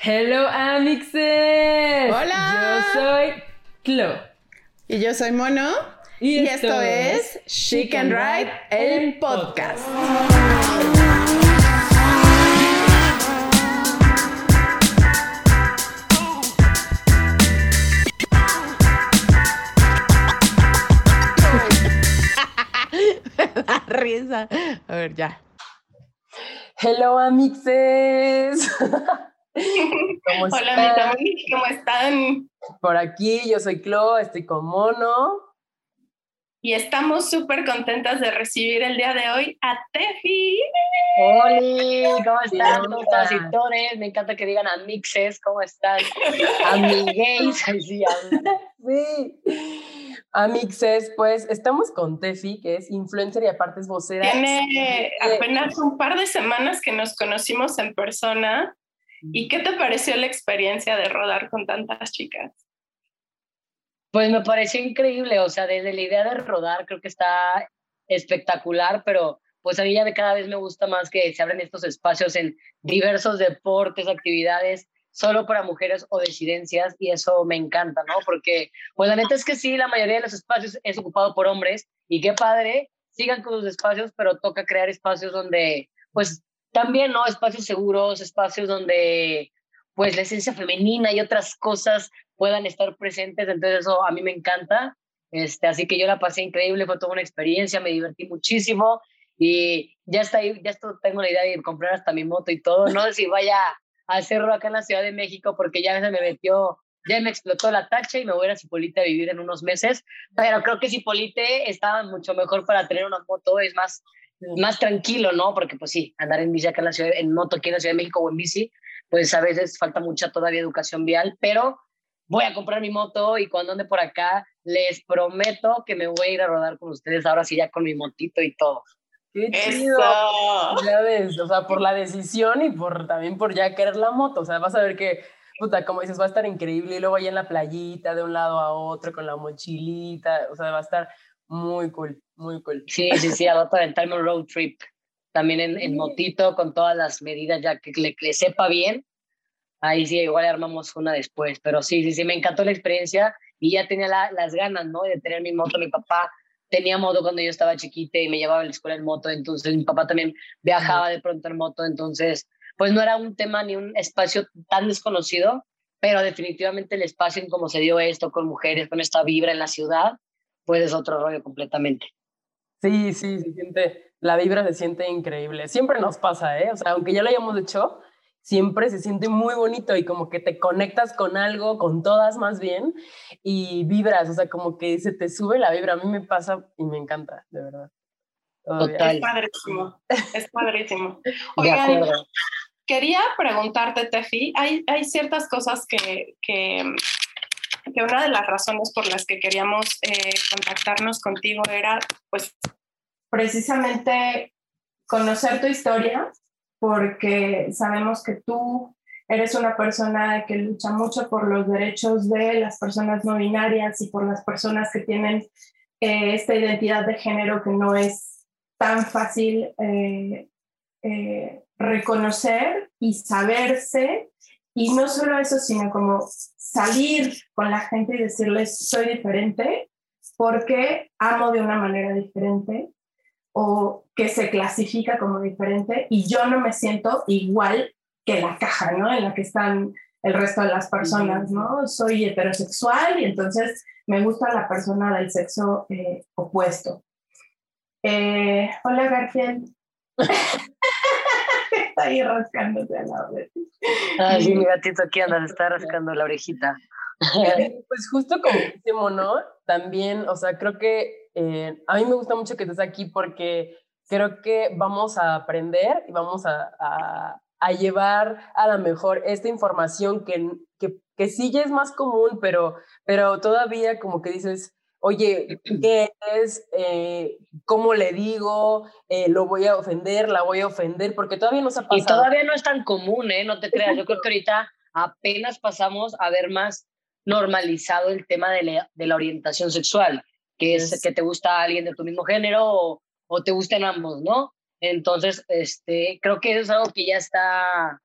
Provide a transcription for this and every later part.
Hello, Amixes. Hola. Yo soy Clo. Y yo soy Mono. Y, esto, es She Can Ride, el podcast. risa. A ver, ya. Hello, Amixes. ¿Cómo Hola, mis ¿cómo están? Por aquí, yo soy Clo, estoy con Mono. Y estamos súper contentas de recibir el día de hoy a Tefi. Hola, ¿cómo están y todos? Me encanta que digan amixes, ¿cómo están? Amigues, sí, sí. Amixes, pues estamos con Tefi, que es influencer y aparte es vocera. Tiene apenas un par de semanas que nos conocimos en persona. ¿Y qué te pareció la experiencia de rodar con tantas chicas? Pues me pareció increíble, o sea, desde la idea de rodar creo que está espectacular, pero pues a mí ya cada vez me gusta más que se abren estos espacios en diversos deportes, actividades, solo para mujeres o disidencias, y eso me encanta, ¿no? Porque, pues la neta es que sí, la mayoría de los espacios es ocupado por hombres, y qué padre, sigan con los espacios, pero toca crear espacios donde, pues también, ¿no? Espacios seguros, espacios donde, pues la esencia femenina y otras cosas puedan estar presentes, entonces eso a mí me encanta. Este, así que yo la pasé increíble, fue toda una experiencia, me divertí muchísimo y ya está ahí, ya tengo la idea de comprar hasta mi moto y todo, no sé si vaya a hacerlo acá en la Ciudad de México porque ya se me metió, ya me explotó la tacha y me voy a ir a Cipolite a vivir en unos meses, pero creo que Cipolite está mucho mejor para tener una moto, es más, más tranquilo, ¿no? Porque pues sí, andar en bici acá en la ciudad, en moto aquí en la Ciudad de México o en bici, pues a veces falta mucha todavía educación vial, pero voy a comprar mi moto y cuando ande por acá, les prometo que me voy a ir a rodar con ustedes ahora sí ya con mi motito y todo. ¡Qué chido! Ya ves, o sea, por la decisión y por también por ya querer la moto, o sea, vas a ver que, puta, como dices, va a estar increíble y luego ahí en la playita, de un lado a otro, con la mochilita, o sea, va a estar muy cool, muy cool. Sí, sí, sí, a aventarme un road trip, también en, en motito, con todas las medidas ya que le, le sepa bien, ahí sí, igual armamos una después, pero sí, sí, sí, me encantó la experiencia y ya tenía las ganas, ¿no? De tener mi moto, mi papá tenía moto cuando yo estaba chiquita y me llevaba a la escuela en moto, entonces mi papá también viajaba de pronto en moto, entonces, pues no era un tema ni un espacio tan desconocido, pero definitivamente el espacio en cómo se dio esto con mujeres, con esta vibra en la ciudad, pues es otro rollo completamente. Sí, sí, se siente, la vibra se siente increíble. Siempre nos pasa, ¿eh? O sea, aunque ya lo hayamos hecho, siempre se siente muy bonito y como que te conectas con algo, con todas más bien, y vibras, o sea, como que se te sube la vibra. A mí me pasa y me encanta, de verdad. Total. Es padrísimo, es padrísimo. Oigan, quería preguntarte, Tefi, hay, hay ciertas cosas que, que, que, una de las razones por las que queríamos eh, contactarnos contigo era, pues, precisamente conocer tu historia, porque sabemos que tú eres una persona que lucha mucho por los derechos de las personas no binarias y por las personas que tienen eh, esta identidad de género que no es tan fácil eh, eh, reconocer y saberse. Y no solo eso, sino como salir con la gente y decirles, soy diferente porque amo de una manera diferente o que se clasifica como diferente y yo no me siento igual que la caja, ¿no? En la que están el resto de las personas, ¿no? Soy heterosexual y entonces me gusta la persona del sexo eh, opuesto. Eh, hola, Garfield. está ahí rascándose a la oreja. Ay, sí, mi gatito aquí anda, está rascando la orejita. pues justo como dice Mono, también, o sea, creo que eh, a mí me gusta mucho que estés aquí porque creo que vamos a aprender y vamos a, a, llevar a la mejor esta información que, que, que, sí ya es más común, pero, pero todavía como que dices, oye, ¿qué es? Eh, ¿Cómo le digo? Eh, ¿Lo voy a ofender? ¿La voy a ofender? Porque todavía no se ha pasado. Y todavía no es tan común, ¿eh? No te creas. Yo creo que ahorita apenas pasamos a ver más normalizado el tema de la, de la orientación sexual que es que te gusta alguien de tu mismo género o, te gustan ambos, ¿no? Entonces, este, creo que eso es algo que ya está,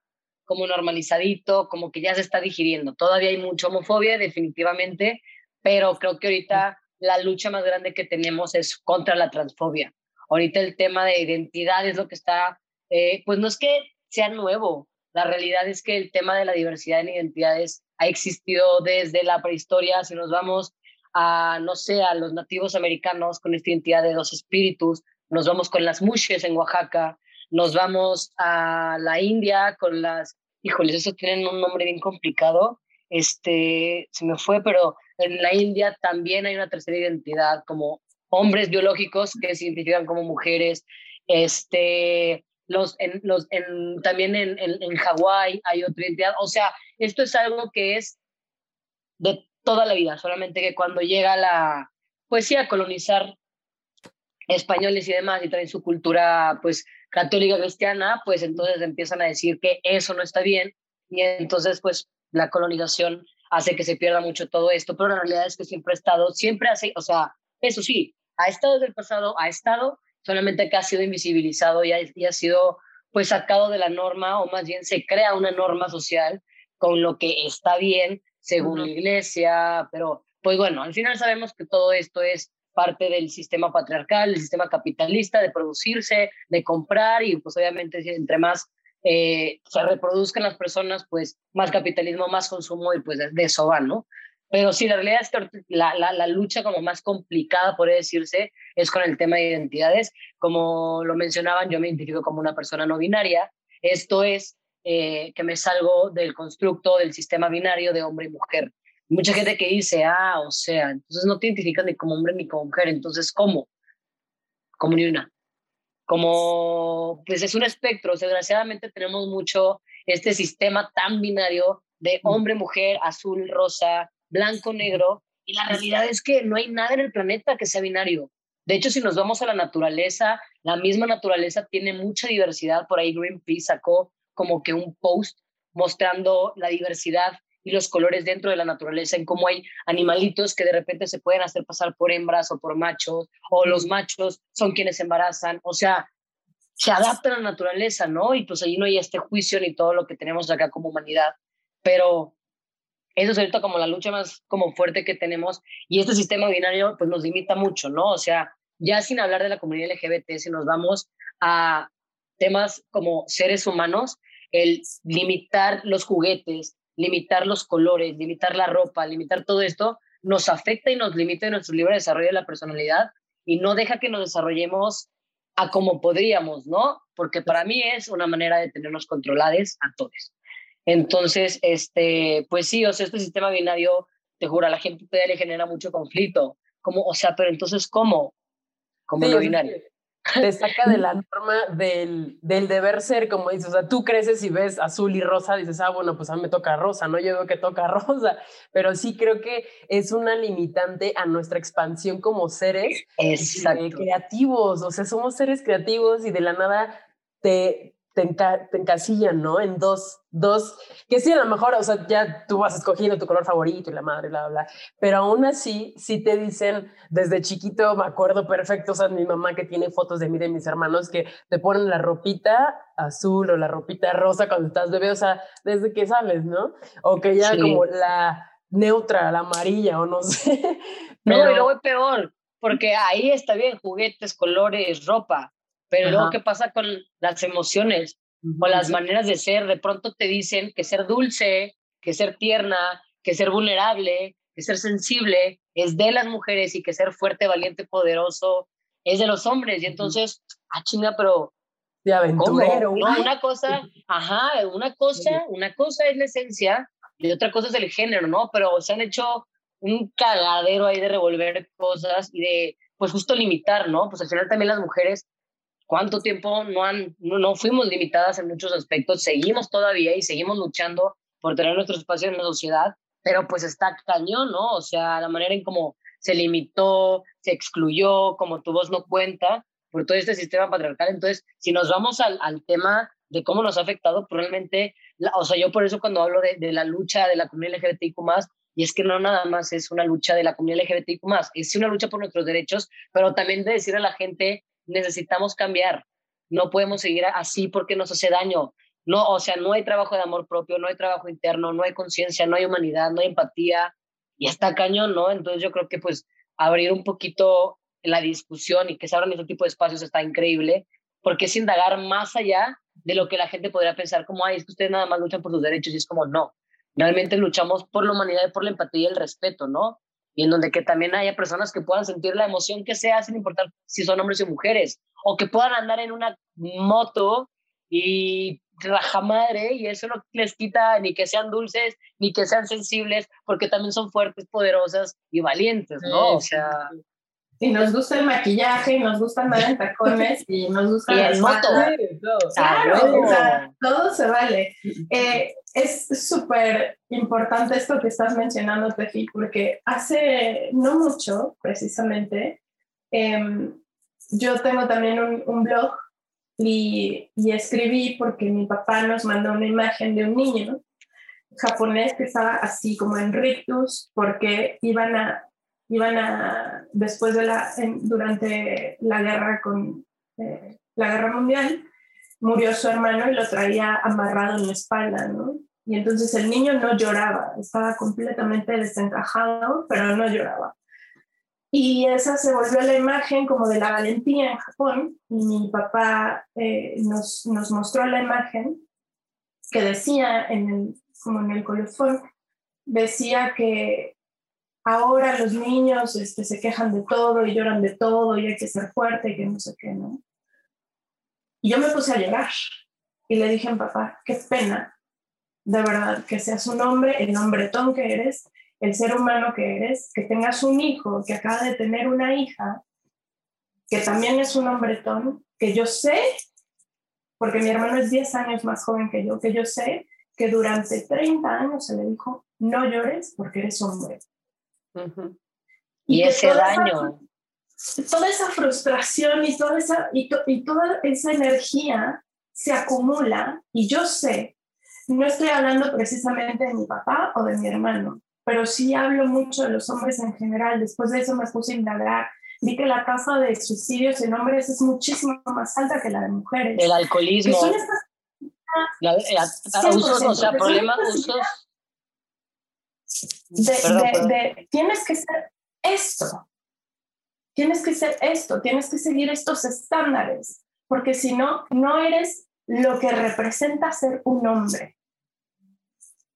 como normalizadito, como que ya se está digiriendo. Todavía hay mucha homofobia, definitivamente, pero creo que ahorita la lucha más grande que tenemos es contra la transfobia. Ahorita el tema de identidad es lo que está, eh, pues no es que sea nuevo, la realidad es que el tema de la diversidad en identidades ha existido desde la prehistoria, si nos vamos a, no sé, a los nativos americanos con esta identidad de dos espíritus, nos vamos con las mushes en Oaxaca, nos vamos a la India con las, híjoles, eso tienen un nombre bien complicado, este, se me fue, pero en la India también hay una tercera identidad como hombres biológicos que se identifican como mujeres, este, los, en, los, en, también en, en, en Hawái hay otra identidad, o sea, esto es algo que es de toda la vida, solamente que cuando llega la, pues sí, a colonizar españoles y demás y traen su cultura, pues, católica cristiana, pues entonces empiezan a decir que eso no está bien y entonces, pues, la colonización hace que se pierda mucho todo esto, pero la realidad es que siempre ha estado, siempre hace, o sea, eso sí, ha estado desde el pasado, ha estado, solamente que ha sido invisibilizado y ha, y ha sido pues sacado de la norma o más bien se crea una norma social con lo que está bien según la iglesia, pero pues bueno, al final sabemos que todo esto es parte del sistema patriarcal, el sistema capitalista de producirse, de comprar y pues obviamente entre más eh, se reproduzcan las personas, pues más capitalismo, más consumo y pues de, eso va, ¿no? Pero sí, la realidad es que la, la, lucha como más complicada, por decirse, es con el tema de identidades. Como lo mencionaban, yo me identifico como una persona no binaria. Esto es eh, que me salgo del constructo del sistema binario de hombre y mujer. Mucha gente que dice, ah, o sea, entonces no te identificas ni como hombre ni como mujer, entonces ¿cómo? Como ni una como pues es un espectro, desgraciadamente tenemos mucho este sistema tan binario de hombre, mujer, azul, rosa, blanco, negro, y la realidad es que no hay nada en el planeta que sea binario. De hecho, si nos vamos a la naturaleza, la misma naturaleza tiene mucha diversidad. Por ahí Greenpeace sacó como que un post mostrando la diversidad y los colores dentro de la naturaleza, en cómo hay animalitos que de repente se pueden hacer pasar por hembras o por machos, o los machos son quienes embarazan, o sea, se adaptan a la naturaleza, ¿no? Y pues ahí no hay este juicio ni todo lo que tenemos acá como humanidad, pero eso es ahorita como la lucha más como fuerte que tenemos y este sistema binario pues nos limita mucho, ¿no? O sea, ya sin hablar de la comunidad LGBT, si nos vamos a temas como seres humanos, el limitar los juguetes, limitar los colores, limitar la ropa, limitar todo esto, nos afecta y nos limita en nuestro libre desarrollo de la personalidad y no deja que nos desarrollemos a como podríamos, ¿no? Porque para mí es una manera de tenernos controlados a todos. Entonces, este, pues sí, o sea, este sistema binario, te juro, a la gente le genera mucho conflicto. Como, o sea, pero entonces, ¿cómo? Como lo binario te saca de la norma del, del, deber ser, como dices, o sea, tú creces y ves azul y rosa, dices, ah, bueno, pues a mí me toca rosa, ¿no? Yo veo que toca rosa, pero sí creo que es una limitante a nuestra expansión como seres eh, creativos, o sea, somos seres creativos y de la nada te, te, encasillan, ¿no? En dos, dos, que sí, a lo mejor, o sea, ya tú vas escogiendo tu color favorito y la madre, bla, bla, bla, pero aún así, sí te dicen, desde chiquito, me acuerdo perfecto, o sea, mi mamá que tiene fotos de mí, de mis hermanos, que te ponen la ropita azul o la ropita rosa cuando estás bebé, o sea, desde que sabes, ¿no? O que ya como la neutra, la amarilla, o no sé. No, y luego es peor, porque ahí está bien, juguetes, colores, ropa, pero luego, ¿qué pasa con las emociones o las maneras de ser? De pronto te dicen que ser dulce, que ser tierna, que ser vulnerable, que ser sensible es de las mujeres y que ser fuerte, valiente, poderoso es de los hombres. Y entonces, ah, chinga, pero... De aventurero. No, una cosa, ajá, una cosa, una cosa es la esencia y otra cosa es el género, ¿no? Pero se han hecho un cagadero ahí de revolver cosas y de, pues justo limitar, ¿no? Pues al final también las mujeres cuánto tiempo no, han, no, fuimos limitadas en muchos aspectos, seguimos todavía y seguimos luchando por tener nuestro espacio en la sociedad, pero pues está cañón, ¿no? O sea, la manera en cómo se limitó, se excluyó, como tu voz no cuenta por todo este sistema patriarcal. Entonces, si nos vamos al, al tema de cómo nos ha afectado, probablemente, o sea, yo por eso cuando hablo de, de la lucha de la comunidad LGBTIQ+, y es que no nada más es una lucha de la comunidad LGBTIQ+, es una lucha por nuestros derechos, pero también de decir a la gente necesitamos cambiar. No podemos seguir así porque nos hace daño. no, o sea, no hay trabajo de amor propio, no hay trabajo interno, no hay conciencia, no hay humanidad, no hay empatía, y está cañón, ¿no? Entonces yo creo que pues abrir un poquito la discusión y que se abran este tipo de espacios está increíble, porque es indagar más allá de lo que la gente podría pensar como, ay, es que ustedes nada más luchan por sus derechos, y es como, no, realmente luchamos por la humanidad por la empatía y el respeto, ¿no? Y en donde que también haya personas que puedan sentir la emoción que sea, sin importar si son hombres o mujeres, o que puedan andar en una moto y raja madre y eso no les quita ni que sean dulces ni que sean sensibles porque también son fuertes, poderosas y valientes, ¿no? o sea... Y nos gusta el maquillaje, y nos gusta andar en tacones y nos gusta... Y el moto. Claro, o sea, todo se vale. Eh, es súper importante esto que estás mencionando, Tefi, porque hace no mucho, precisamente, em, yo tengo también un, blog y, escribí porque mi papá nos mandó una imagen de un niño japonés que estaba así como en rictus porque iban a, iban a después de la, durante la guerra con eh, la guerra mundial, murió su hermano y lo traía amarrado en la espalda, ¿no? Y entonces el niño no lloraba, estaba completamente desencajado, pero no lloraba. Y esa se volvió la imagen como de la valentía en Japón. Y mi papá eh, nos, nos, mostró la imagen que decía, en el, como en el colofón, decía que ahora los niños este, se quejan de todo y lloran de todo y hay que ser fuerte y que no sé qué, ¿no? Y yo me puse a llorar y le dije a mi papá, qué pena, de verdad, que seas un hombre, el hombretón que eres, el ser humano que eres, que tengas un hijo, que acaba de tener una hija, que también es un hombretón, que yo sé, porque mi hermano es 10 años más joven que yo, que yo sé que durante 30 años se le dijo, no llores porque eres hombre. Y, ese daño. Toda esa frustración y toda esa, y, y toda esa energía se acumula y yo sé, no estoy hablando precisamente de mi papá o de mi hermano, pero sí hablo mucho de los hombres en general. Después de eso me puse a indagar. Vi que la tasa de suicidios en hombres es muchísimo más alta que la de mujeres. El alcoholismo. Son la, usos, o sea, problemas, usos. De, tienes que ser esto. Tienes que ser esto. Tienes que seguir estos estándares. Porque si no, no eres lo que representa ser un hombre.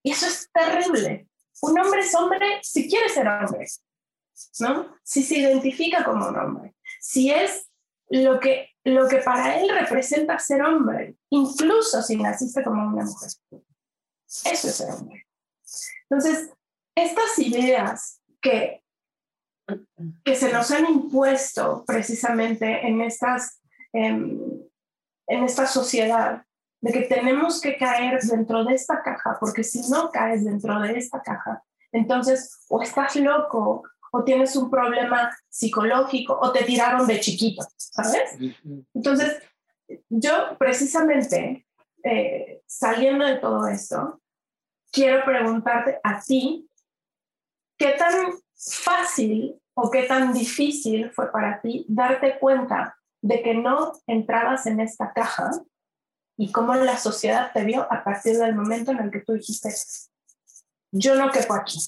Y eso es terrible. Un hombre es hombre si quiere ser hombre, ¿no? Si se identifica como un hombre, si es lo que, lo que para él representa ser hombre, incluso si naciste como una mujer. Eso es ser hombre. Entonces, estas ideas que, que se nos han impuesto precisamente en, estas, en esta sociedad de que tenemos que caer dentro de esta caja, porque si no caes dentro de esta caja, entonces o estás loco o tienes un problema psicológico o te tiraron de chiquito, ¿sabes? Entonces, yo precisamente, eh, saliendo de todo esto, quiero preguntarte a ti, ¿qué tan fácil o qué tan difícil fue para ti darte cuenta de que no entrabas en esta caja y cómo la sociedad te vio a partir del momento en el que tú dijiste, yo no quepo aquí,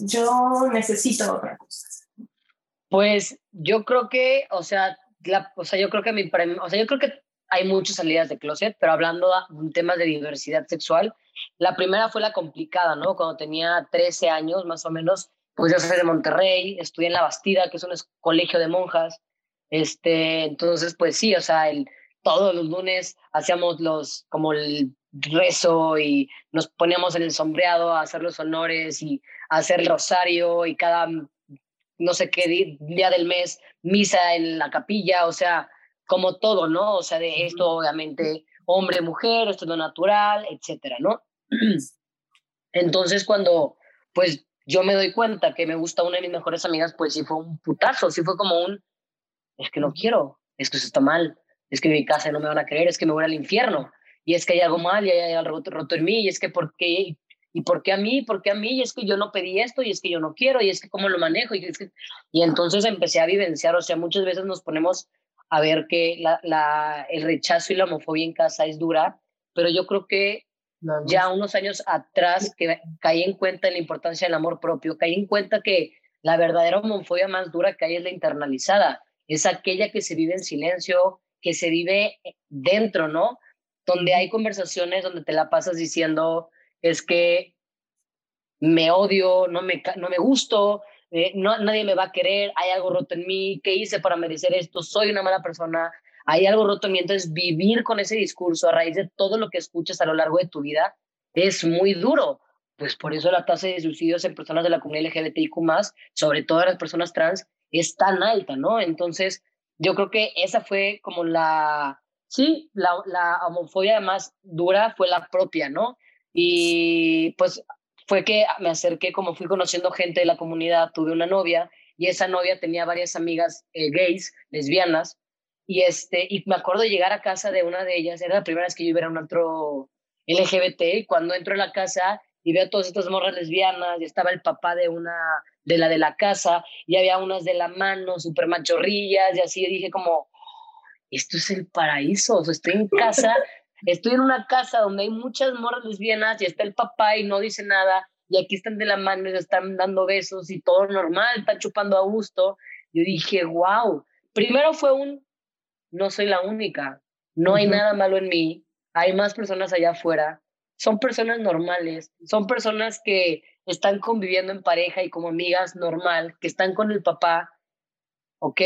yo necesito otra cosa. Pues yo creo que, o sea, la, o sea, yo creo que mi, o sea, yo creo que hay muchas salidas de closet, pero hablando de temas de diversidad sexual, la primera fue la complicada, ¿no? Cuando tenía 13 años más o menos, pues yo soy de Monterrey, estudié en La Bastida, que es un colegio de monjas, este, entonces, pues sí, o sea, el, todos los lunes hacíamos los, como el rezo y nos poníamos en el sombreado a hacer los honores y a hacer el rosario y cada no sé qué día del mes misa en la capilla, o sea, como todo, ¿no? O sea, de esto obviamente hombre, mujer, esto es lo natural, etcétera, ¿no? Entonces cuando pues yo me doy cuenta que me gusta una de mis mejores amigas, pues sí fue un putazo, sí fue como un, es que no quiero, es que eso está mal, es que en mi casa no me van a creer, es que me voy al infierno, y es que hay algo mal y hay algo roto, en mí, y es que ¿por qué? ¿Y por qué a mí? ¿Por qué a mí? Y es que yo no pedí esto, y es que yo no quiero, y es que cómo lo manejo. Y, y entonces empecé a vivenciar, o sea, muchas veces nos ponemos a ver que la, la, el rechazo y la homofobia en casa es dura, pero yo creo que ya unos años atrás que caí en cuenta de la importancia del amor propio, caí en cuenta que la verdadera homofobia más dura que hay es la internalizada, es aquella que se vive en silencio, que se vive dentro, ¿no? Donde hay conversaciones donde te la pasas diciendo, es que me odio, no me, no me gusto, eh, no, nadie me va a querer, hay algo roto en mí, ¿qué hice para merecer esto? Soy una mala persona, hay algo roto en. Entonces, vivir con ese discurso a raíz de todo lo que escuchas a lo largo de tu vida es muy duro. Pues por eso la tasa de suicidios en personas de la comunidad LGBTIQ, sobre todo las personas trans, es tan alta, ¿no? Entonces, yo creo que esa fue como la, sí, la, la homofobia más dura fue la propia, ¿no? Y pues fue que me acerqué, como fui conociendo gente de la comunidad, tuve una novia y esa novia tenía varias amigas eh, gays, lesbianas, y, este, y me acuerdo de llegar a casa de una de ellas, era la primera vez que yo iba a un otro LGBT, y cuando entro a la casa y veo todas estas morras lesbianas, y estaba el papá de una, de la de la casa, y había unas de la mano, súper machorrillas, y así dije como, esto es el paraíso, o sea, estoy en casa, estoy en una casa donde hay muchas morras lesbianas, y está el papá y no dice nada, y aquí están de la mano y se están dando besos y todo normal, están chupando a gusto. Yo dije, wow. Primero fue un, no soy la única, no hay nada malo en mí, hay más personas allá afuera, son personas normales, son personas que están conviviendo en pareja y como amigas normal, que están con el papá, ok,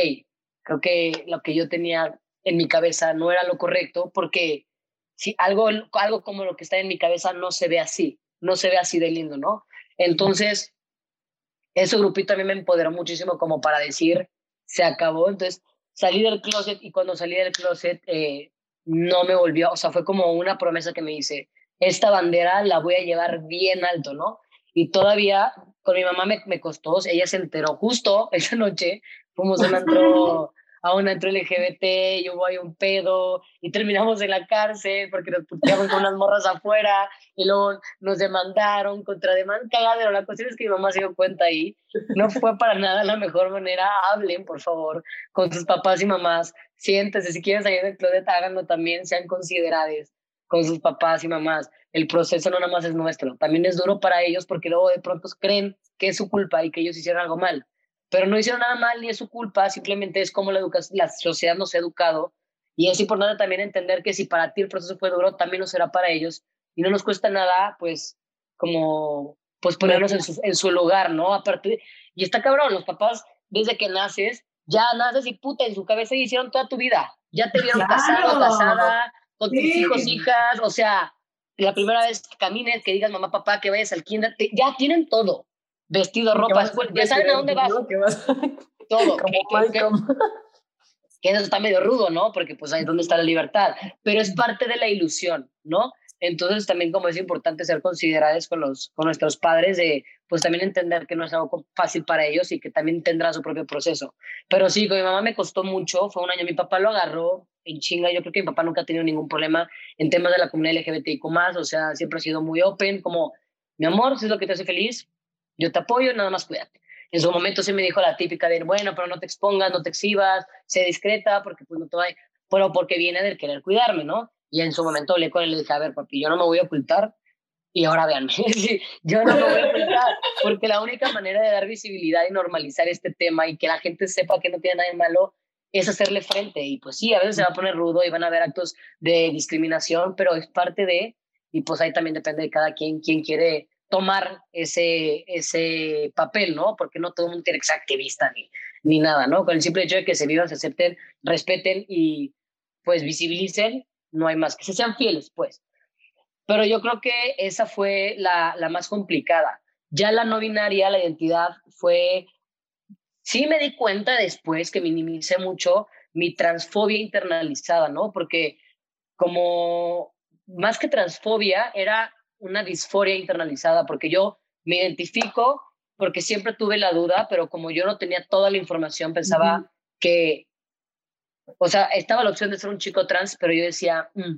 creo que lo que yo tenía en mi cabeza no era lo correcto porque si algo, algo como lo que está en mi cabeza no se ve así, no se ve así de lindo, ¿no? Entonces, ese grupito a mí me empoderó muchísimo como para decir, se acabó, entonces salí del closet y cuando salí del closet eh, no me volvió, o sea, fue como una promesa que me hice, esta bandera la voy a llevar bien alto, ¿no? Y todavía con mi mamá me, me costó, ella se enteró justo esa noche, fuimos a un antro a una entre LGBT y hubo ahí un pedo y terminamos en la cárcel porque nos puteamos con unas morras afuera y luego nos demandaron contra demanda cagadero. La cuestión es que mi mamá se dio cuenta ahí. No fue para nada la mejor manera. Hablen, por favor, con sus papás y mamás. Siéntense, si quieren salir del closet, háganlo también, sean considerados con sus papás y mamás. El proceso no nada más es nuestro, también es duro para ellos porque luego de pronto creen que es su culpa y que ellos hicieron algo mal pero no hicieron nada mal ni es su culpa, simplemente es como la, la sociedad nos ha educado. Y es importante también entender que si para ti el proceso fue duro, también lo será para ellos. Y no nos cuesta nada, pues, como, pues ponernos en su, en su lugar, ¿no? Aparte, y está cabrón, los papás, desde que naces, ya naces y puta, en su cabeza hicieron toda tu vida, ya te vieron casado, casada, con tus hijos, hijas, o sea, la primera vez que camines, que digas mamá, papá, que vayas al kinder, ya tienen todo vestido, ropa, ya saben a dónde vas. Todo. Que, eso está medio rudo, ¿no? Porque pues ahí es donde está la libertad, pero es parte de la ilusión, ¿no? Entonces también como es importante ser considerados con, los, con nuestros padres de pues también entender que no es algo fácil para ellos y que también tendrá su propio proceso. Pero sí, con mi mamá me costó mucho, fue un año, mi papá lo agarró en chinga, yo creo que mi papá nunca ha tenido ningún problema en temas de la comunidad LGBTIQ+, o sea, siempre ha sido muy open, como, mi amor, si es lo que te hace feliz, yo te apoyo, nada más cuídate. En su momento sí me dijo la típica de, bueno, pero no te expongas, no te exhibas, sé discreta, porque pues no te. Pero porque viene del querer cuidarme, ¿no? Y en su momento hablé con él y le dije, a ver, papi, yo no me voy a ocultar. Y ahora véanme, yo no me voy a ocultar, porque la única manera de dar visibilidad y normalizar este tema y que la gente sepa que no tiene nada de malo es hacerle frente. Y pues sí, a veces se va a poner rudo y van a haber actos de discriminación, pero es parte de, y pues ahí también depende de cada quien, quien quiere tomar ese, ese papel, ¿no? Porque no todo el mundo tiene que ser activista ni, ni nada, ¿no? Con el simple hecho de que se vivan, se acepten, respeten y pues visibilicen, no hay más, que se sean fieles, pues. Pero yo creo que esa fue la, la más complicada. Ya la no binaria, la identidad fue, sí me di cuenta después que minimicé mucho mi transfobia internalizada, ¿no? Porque como más que transfobia era una disforia internalizada, porque yo me identifico porque siempre tuve la duda, pero como yo no tenía toda la información, pensaba que, o sea, estaba la opción de ser un chico trans, pero yo decía, mm,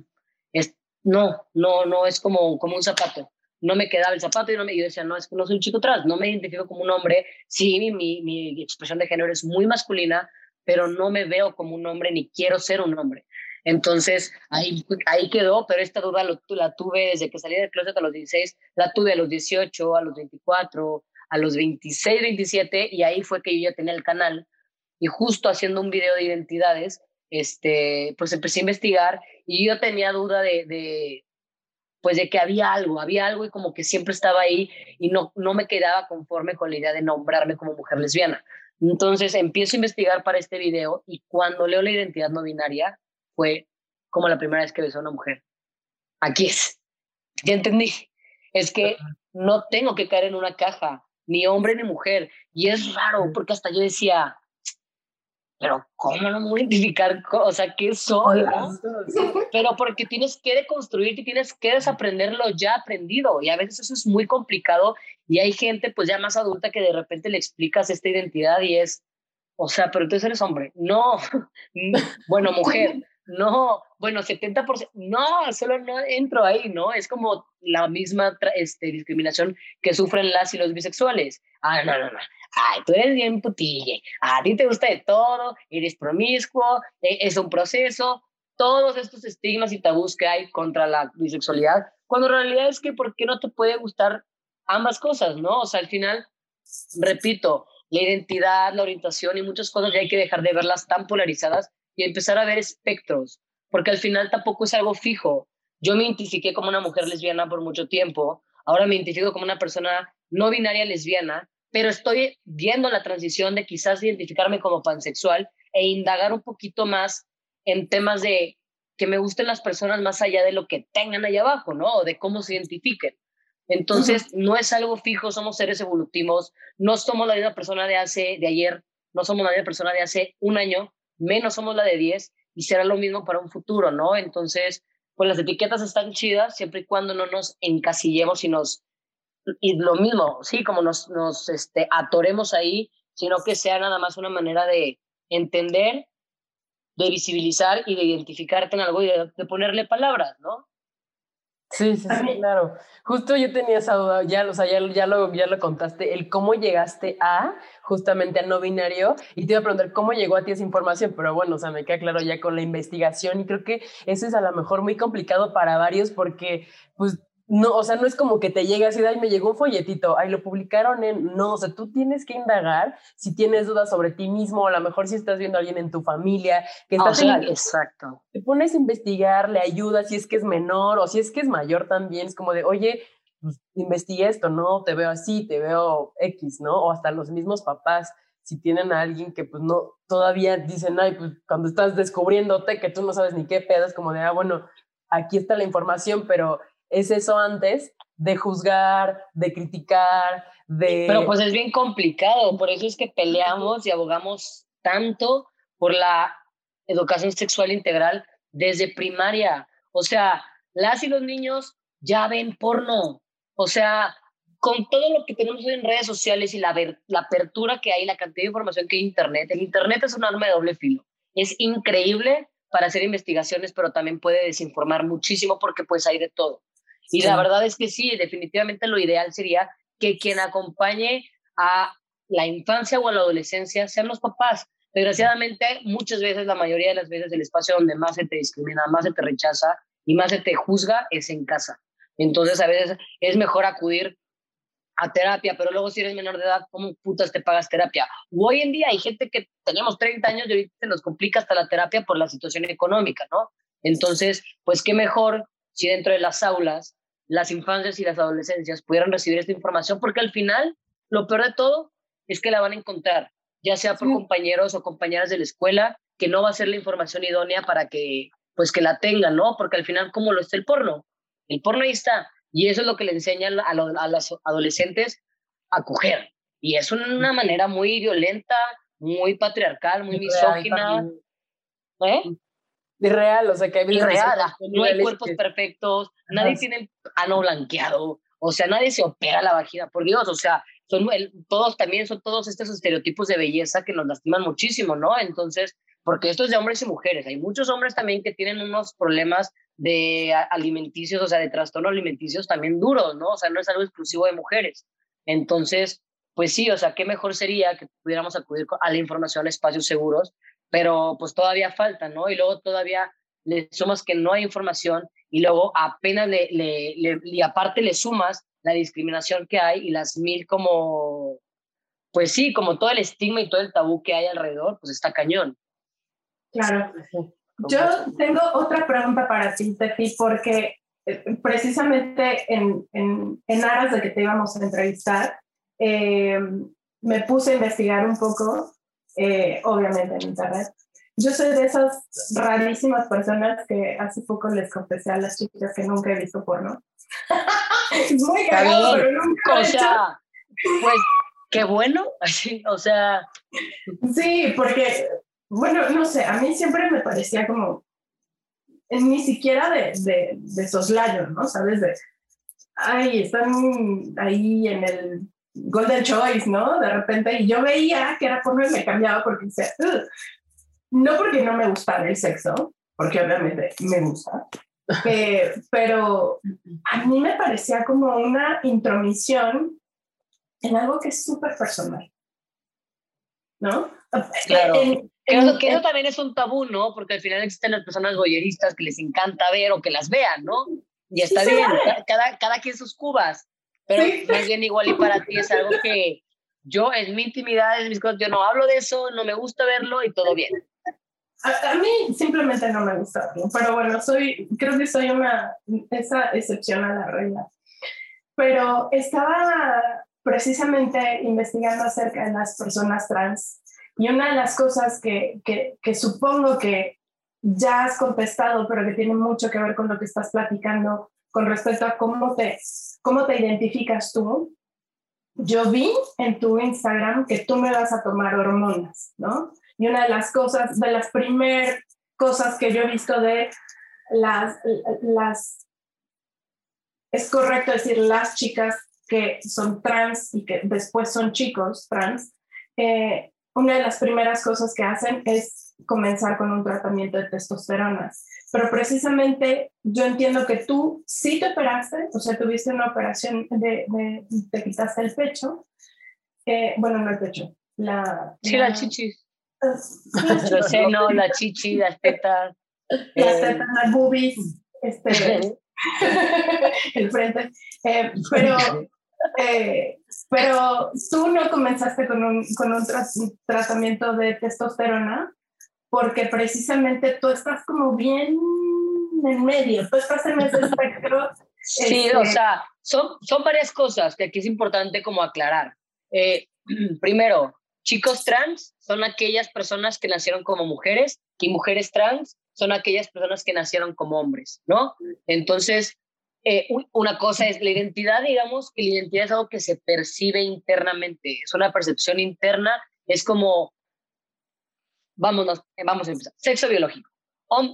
es, no, no, no es como, como un zapato. No me quedaba el zapato y no me, yo decía, no, es que no soy un chico trans, no me identifico como un hombre. Sí, mi, mi, mi expresión de género es muy masculina, pero no me veo como un hombre ni quiero ser un hombre. Entonces, ahí, ahí quedó, pero esta duda la tuve desde que salí del closet a los 16, la tuve a los 18, a los 24, a los 26, 27, y ahí fue que yo ya tenía el canal. Y justo haciendo un video de identidades, este, pues empecé a investigar y yo tenía duda de, de, pues de que había algo, había algo y como que siempre estaba ahí y no, no me quedaba conforme con la idea de nombrarme como mujer lesbiana. Entonces empiezo a investigar para este video y cuando leo la identidad no binaria fue como la primera vez que besé a una mujer. Aquí es. Ya entendí. Es que no tengo que caer en una caja, ni hombre ni mujer. Y es raro porque hasta yo decía, pero ¿cómo no me voy a identificar? O sea, ¿qué soy? Pero porque tienes que deconstruirte y tienes que desaprender lo ya aprendido. Y a veces eso es muy complicado y hay gente pues ya más adulta que de repente le explicas esta identidad y es, o sea, pero entonces eres hombre. No, bueno, mujer. No, bueno, 70%, no, solo no entro ahí, ¿no? Es como la misma este, discriminación que sufren las y los bisexuales. Ah, no, no, no. Ay, tú eres bien putille. A ti te gusta de todo, eres promiscuo, e, es un proceso. Todos estos estigmas y tabús que hay contra la bisexualidad, cuando en realidad es que, ¿por qué no te puede gustar ambas cosas, no? O sea, al final, repito, la identidad, la orientación y muchas cosas ya hay que dejar de verlas tan polarizadas y empezar a ver espectros, porque al final tampoco es algo fijo. Yo me identifiqué como una mujer lesbiana por mucho tiempo, ahora me identifico como una persona no binaria lesbiana, pero estoy viendo la transición de quizás identificarme como pansexual e indagar un poquito más en temas de que me gusten las personas más allá de lo que tengan allá abajo, ¿no? O de cómo se identifiquen. Entonces, no es algo fijo, somos seres evolutivos, no somos la misma persona de hace, de ayer, no somos la misma persona de hace un año, menos somos la de 10 y será lo mismo para un futuro, ¿no? Entonces, pues las etiquetas están chidas siempre y cuando no nos encasillemos y nos y lo mismo, sí, como nos, nos este, atoremos ahí, sino que sea nada más una manera de entender, de visibilizar y de identificarte en algo y de ponerle palabras, ¿no? Sí, sí, sí, claro. Justo yo tenía esa duda, ya, o sea, ya, ya, lo, ya lo contaste, el cómo llegaste a, justamente a no binario, y te iba a preguntar cómo llegó a ti esa información, pero bueno, o sea, me queda claro ya con la investigación y creo que eso es a lo mejor muy complicado para varios porque, pues, no, o sea, no es como que te llega así, ay, me llegó un folletito, ahí lo publicaron en, no, o sea, tú tienes que indagar si tienes dudas sobre ti mismo, o a lo mejor si estás viendo a alguien en tu familia que está... Ah, exacto. Te pones a investigar, le ayudas si es que es menor o si es que es mayor también, es como de, oye, pues, investigué esto, ¿no? Te veo así, te veo X, ¿no? O hasta los mismos papás, si tienen a alguien que pues no, todavía dicen, ay, pues cuando estás descubriéndote que tú no sabes ni qué pedo, es como de, ah, bueno, aquí está la información, pero es eso antes de juzgar, de criticar, de... Pero pues es bien complicado, por eso es que peleamos y abogamos tanto por la educación sexual integral desde primaria. O sea, las y los niños ya ven porno. O sea, con todo lo que tenemos en redes sociales y la, la apertura que hay, la cantidad de información que hay en Internet, el Internet es un arma de doble filo. Es increíble para hacer investigaciones, pero también puede desinformar muchísimo porque pues hay de todo. Y la verdad es que sí, definitivamente lo ideal sería que quien acompañe a la infancia o a la adolescencia sean los papás. Desgraciadamente, muchas veces, la mayoría de las veces, el espacio donde más se te discrimina, más se te rechaza y más se te juzga es en casa. Entonces, a veces es mejor acudir a terapia, pero luego si eres menor de edad, ¿cómo putas te pagas terapia? hoy en día hay gente que tenemos 30 años y ahorita se nos complica hasta la terapia por la situación económica, ¿no? Entonces, pues qué mejor si dentro de las aulas las infancias y las adolescencias pudieran recibir esta información, porque al final, lo peor de todo es que la van a encontrar, ya sea por compañeros o compañeras de la escuela, que no va a ser la información idónea para que, pues, que la tengan, ¿no? Porque al final, ¿cómo lo está el porno? El porno ahí está, y eso es lo que le enseñan a, a los adolescentes a coger. Y es una manera muy violenta, muy patriarcal, muy misógina. ¿Eh? Irreal, o sea que hay Irreal, no hay cuerpos perfectos, nadie tiene ano blanqueado, o sea, nadie se opera la vagina, por Dios, o sea, son todos también son todos estos estereotipos de belleza que nos lastiman muchísimo, ¿no? Entonces, porque esto es de hombres y mujeres, hay muchos hombres también que tienen unos problemas de alimenticios, o sea, de trastorno alimenticios también duros, ¿no? O sea, no es algo exclusivo de mujeres. Entonces, pues sí, o sea, qué mejor sería que pudiéramos acudir a la información a espacios seguros pero pues todavía falta, ¿no? Y luego todavía le sumas que no hay información y luego apenas le, le, y aparte le sumas la discriminación que hay y las mil como, pues sí, como todo el estigma y todo el tabú que hay alrededor, pues está cañón. Claro. Yo tengo otra pregunta para ti, Tefi, porque eh, precisamente en, en, en, aras de que te íbamos a entrevistar, eh, me puse a investigar un poco, eh, obviamente en internet. Yo soy de esas rarísimas personas que hace poco les confesé a las chicas que nunca he visto porno. es muy cagado, pero nunca o sea, pues qué bueno, así, o sea. Sí, porque, bueno, no sé, a mí siempre me parecía como, ni siquiera de, de, de soslayo, ¿no? ¿Sabes? De, ay, están ahí en el Golden Choice, ¿no? De repente, y yo veía que era porno y me cambiaba porque decía, no porque no me gustara el sexo, porque obviamente me gusta, eh, pero a mí me parecía como una intromisión en algo que es súper personal, ¿no? Claro. creo que eso también es un tabú, ¿no? Porque al final existen las personas boyeristas que les encanta ver o que las vean, ¿no? Y está bien, cada, cada quien sus cubas. Pero más bien igual y para ti es algo que yo en mi intimidad, en mis cosas, yo no hablo de eso, no me gusta verlo y todo bien. A, mí simplemente no me gusta verlo, pero bueno, soy, creo que soy una, esa excepción a la regla. Pero estaba precisamente investigando acerca de las personas trans y una de las cosas que, que, que supongo que ya has contestado, pero que tiene mucho que ver con lo que estás platicando con respecto a cómo te ¿Cómo te identificas tú? Yo vi en tu Instagram que tú me vas a tomar hormonas, ¿no? Y una de las cosas, de las primeras cosas que yo he visto de las, las, es correcto decir las chicas que son trans y que después son chicos trans, eh, una de las primeras cosas que hacen es comenzar con un tratamiento de testosterona. Pero precisamente yo entiendo que tú sí te operaste, o sea, tuviste una operación de, de te quitaste el pecho, eh, bueno, no el pecho, la... Sí, la, chichi. El seno, la chichi, las tetas. Las eh, tetas, las boobies, este, el frente. Eh, pero, pero tú no comenzaste con un, con un tratamiento de testosterona, porque precisamente tú estás como bien en medio, tú estás en ese espectro. Sí, o este sea, son, son varias cosas que aquí es importante como aclarar. Eh, primero, chicos trans son aquellas personas que nacieron como mujeres y mujeres trans son aquellas personas que nacieron como hombres, ¿no? Entonces, eh, una cosa es la identidad, digamos, que la identidad es algo que se percibe internamente, es una percepción interna, es como vámonos, eh, vamos a empezar. Sexo biológico.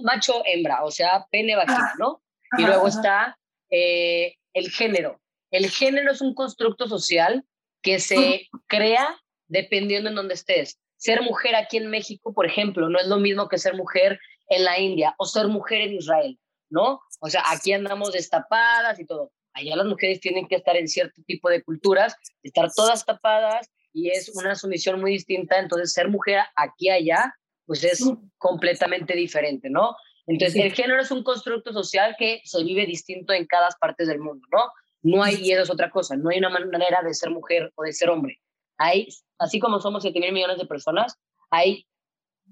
macho, hembra, o sea, pene, vagina, ¿no? y luego está eh, el género. El género es un constructo social que se crea dependiendo en dónde estés. Ser mujer aquí en México, por ejemplo, no es lo mismo que ser mujer en la India o ser mujer en Israel, ¿no? O sea, aquí andamos destapadas y todo. Allá las mujeres tienen que estar en cierto tipo de culturas, estar todas tapadas y es una sumisión muy distinta. Entonces, ser mujer aquí allá, pues es completamente diferente, ¿no? Entonces, el género es un constructo social que se vive distinto en cada parte del mundo, ¿no? No hay, y eso es otra cosa, no hay una manera de ser mujer o de ser hombre. Hay, así como somos 7 mil millones de personas, hay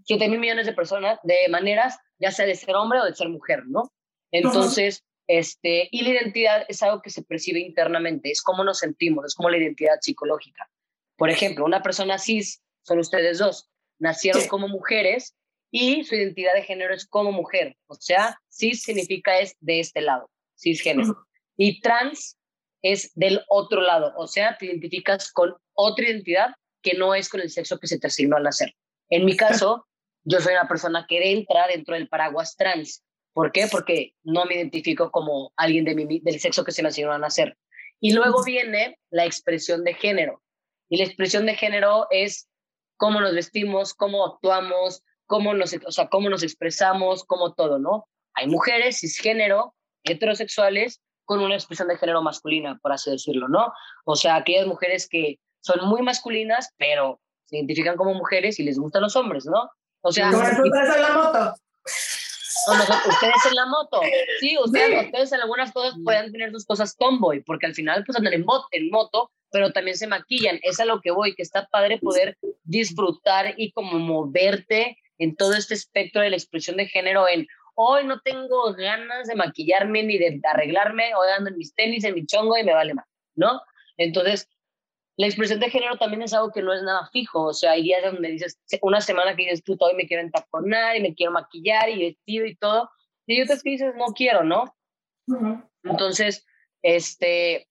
7 mil millones de personas de maneras, ya sea de ser hombre o de ser mujer, ¿no? Entonces, este, y la identidad es algo que se percibe internamente, es cómo nos sentimos, es como la identidad psicológica. Por ejemplo, una persona cis, son ustedes dos, nacieron como mujeres y su identidad de género es como mujer. O sea, cis significa es de este lado, cisgénero. Y trans es del otro lado, o sea, te identificas con otra identidad que no es con el sexo que se te asignó al nacer. En mi caso, yo soy una persona que entra dentro del paraguas trans. ¿Por qué? Porque no me identifico como alguien de mi, del sexo que se me asignó al nacer. Y luego viene la expresión de género. Y la expresión de género es cómo nos vestimos, cómo actuamos, cómo nos, o sea, cómo nos expresamos, cómo todo, ¿no? Hay mujeres cisgénero, heterosexuales, con una expresión de género masculina, por así decirlo, ¿no? O sea, aquellas mujeres que son muy masculinas, pero se identifican como mujeres y les gustan los hombres, ¿no? O sea... Como nosotras en la moto. Ustedes en la moto. Sí, ustedes, ustedes en algunas cosas pueden tener sus cosas tomboy, porque al final pues andan en, moto, en moto, pero también se maquillan. Es a lo que voy, que está padre poder disfrutar y como moverte en todo este espectro de la expresión de género en hoy no tengo ganas de maquillarme ni de arreglarme, hoy ando en mis tenis, en mi chongo y me vale más, ¿no? Entonces, la expresión de género también es algo que no es nada fijo, o sea, hay días donde dices, una semana que dices, tú hoy me quiero entaponar y me quiero maquillar y vestido y todo, y otras que dices, no quiero, ¿no? Entonces, este,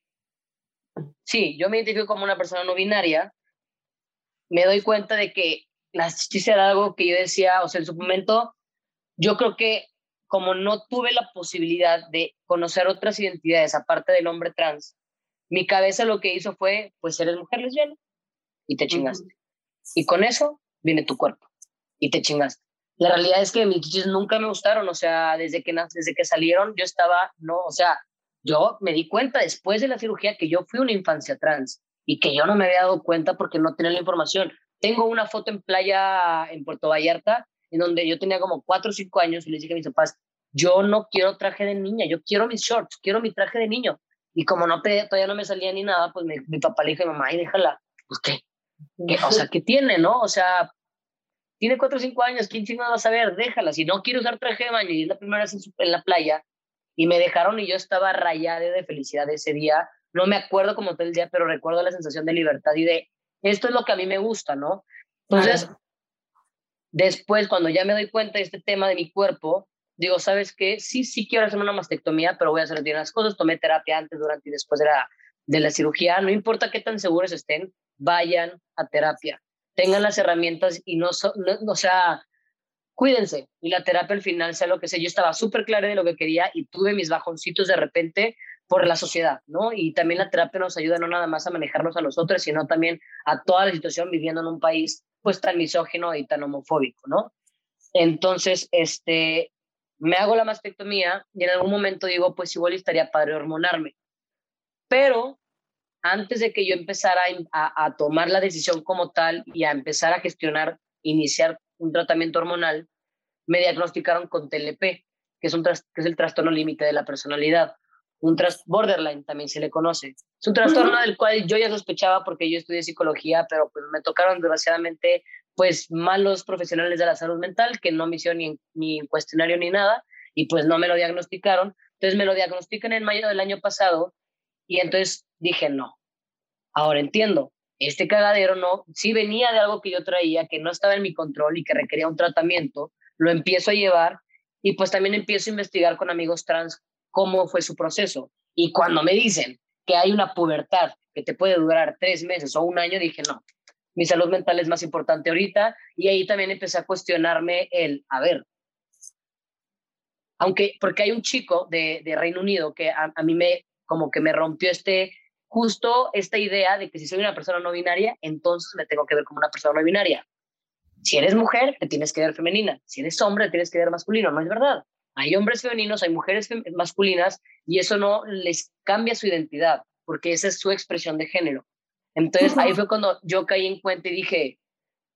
sí, yo me identifico como una persona no binaria, me doy cuenta de que la chichis era algo que yo decía, o sea, en su momento, yo creo que como no tuve la posibilidad de conocer otras identidades aparte del hombre trans, mi cabeza lo que hizo fue, pues eres mujer lesbiana y te chingaste. Y con eso viene tu cuerpo y te chingaste. La realidad es que mis chichis nunca me gustaron, o sea, desde que, desde que salieron yo estaba, no, o sea, yo me di cuenta después de la cirugía que yo fui una infancia trans y que yo no me había dado cuenta porque no tenía la información. Tengo una foto en playa en Puerto Vallarta en donde yo tenía como cuatro o cinco años y les dije a mis papás, yo no quiero traje de niña, yo quiero mis shorts, quiero mi traje de niño. Y como no todavía no me salía ni nada, pues mi, papá le dijo mamá, y déjala, pues qué, o sea, ¿qué tiene, no? O sea, tiene cuatro o cinco años, ¿quién no va a saber? Déjala, si no quiere usar traje de baño y es la primera vez en, en la playa, y me dejaron y yo estaba rayada de felicidad ese día. No me acuerdo como todo el día, pero recuerdo la sensación de libertad y de, esto es lo que a mí me gusta, ¿no? Entonces, Después, cuando ya me doy cuenta de este tema de mi cuerpo, digo, ¿sabes qué? Sí, sí quiero hacerme una mastectomía, pero voy a hacer bien las cosas. Tomé terapia antes, durante y después de la, de la cirugía. No importa qué tan seguros estén, vayan a terapia. Tengan las herramientas y no, no, o sea, cuídense. Y la terapia al final sea lo que sea. Yo estaba súper clara de lo que quería y tuve mis bajoncitos de repente por la sociedad, ¿no? Y también la terapia nos ayuda no nada más a manejarnos a nosotros, sino también a toda la situación viviendo en un país pues tan misógino y tan homofóbico, ¿no? Entonces, este, me hago la mastectomía y en algún momento digo, pues igual estaría padre hormonarme. Pero antes de que yo empezara a, a, tomar la decisión como tal y a empezar a gestionar, iniciar un tratamiento hormonal, me diagnosticaron con TLP, que es, un que es el trastorno límite de la personalidad un borderline también se le conoce. Es un trastorno del cual yo ya sospechaba porque yo estudié psicología, pero pues me tocaron desgraciadamente pues malos profesionales de la salud mental que no me hicieron ni, ni cuestionario ni nada y pues no me lo diagnosticaron. Entonces me lo diagnostican en mayo del año pasado y entonces dije, no, ahora entiendo, este cagadero no, sí venía de algo que yo traía, que no estaba en mi control y que requería un tratamiento, lo empiezo a llevar y pues también empiezo a investigar con amigos trans cómo fue su proceso. Y cuando me dicen que hay una pubertad que te puede durar tres meses o un año, dije, no, mi salud mental es más importante ahorita. Y ahí también empecé a cuestionarme el, a ver, aunque, porque hay un chico de, Reino Unido que a, a, mí me, como que me rompió este, justo esta idea de que si soy una persona no binaria, entonces me tengo que ver como una persona no binaria. Si eres mujer, te tienes que ver femenina. Si eres hombre, te tienes que ver masculino. No es verdad. Hay hombres femeninos, hay mujeres masculinas y eso no les cambia su identidad porque esa es su expresión de género. Entonces ahí fue cuando yo caí en cuenta y dije,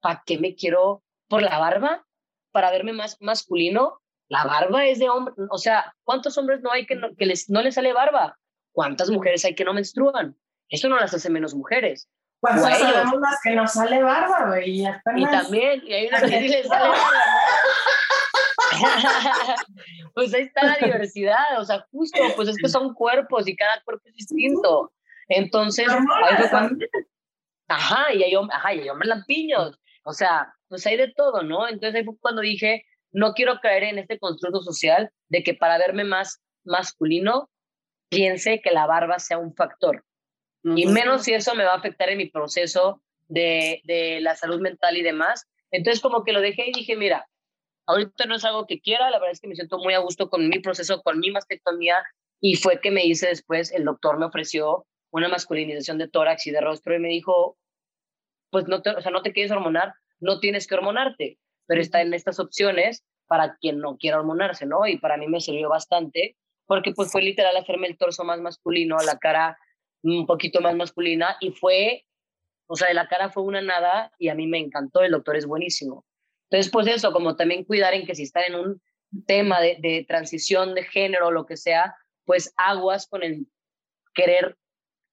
¿para qué me quiero por la barba? Para verme más masculino. La barba es de hombre, o sea, ¿cuántos hombres no hay que, no, que les, no les sale barba? ¿Cuántas mujeres hay que no menstruan? Eso no las hace menos mujeres. Pues sabemos las que nos sale barba, güey. Y, también, y hay unas que sí les sale barba. pues ahí está la diversidad, o sea, justo, pues es que son cuerpos y cada cuerpo es distinto. Entonces, ajá, y hay, ajá, y hay hombres lampiños, o sea, pues hay de todo, ¿no? Entonces ahí fue cuando dije, no quiero caer en este constructo social de que para verme más masculino, piense que la barba sea un factor. Y menos si eso me va a afectar en mi proceso de, de la salud mental y demás. Entonces como que lo dejé y dije, mira, Ahorita no es algo que quiera, la verdad es que me siento muy a gusto con mi proceso, con mi mastectomía, y fue que me hice después, el doctor me ofreció una masculinización de tórax y de rostro y me dijo, pues no te, o sea, no te quieres hormonar, no tienes que hormonarte, pero está en estas opciones para quien no quiera hormonarse, ¿no? Y para mí me sirvió bastante, porque pues fue literal hacerme el torso más masculino, la cara un poquito más masculina, y fue, o sea, de la cara fue una nada, y a mí me encantó, el doctor es buenísimo. Entonces, pues eso, como también cuidar en que si están en un tema de, de transición de género o lo que sea, pues aguas con el querer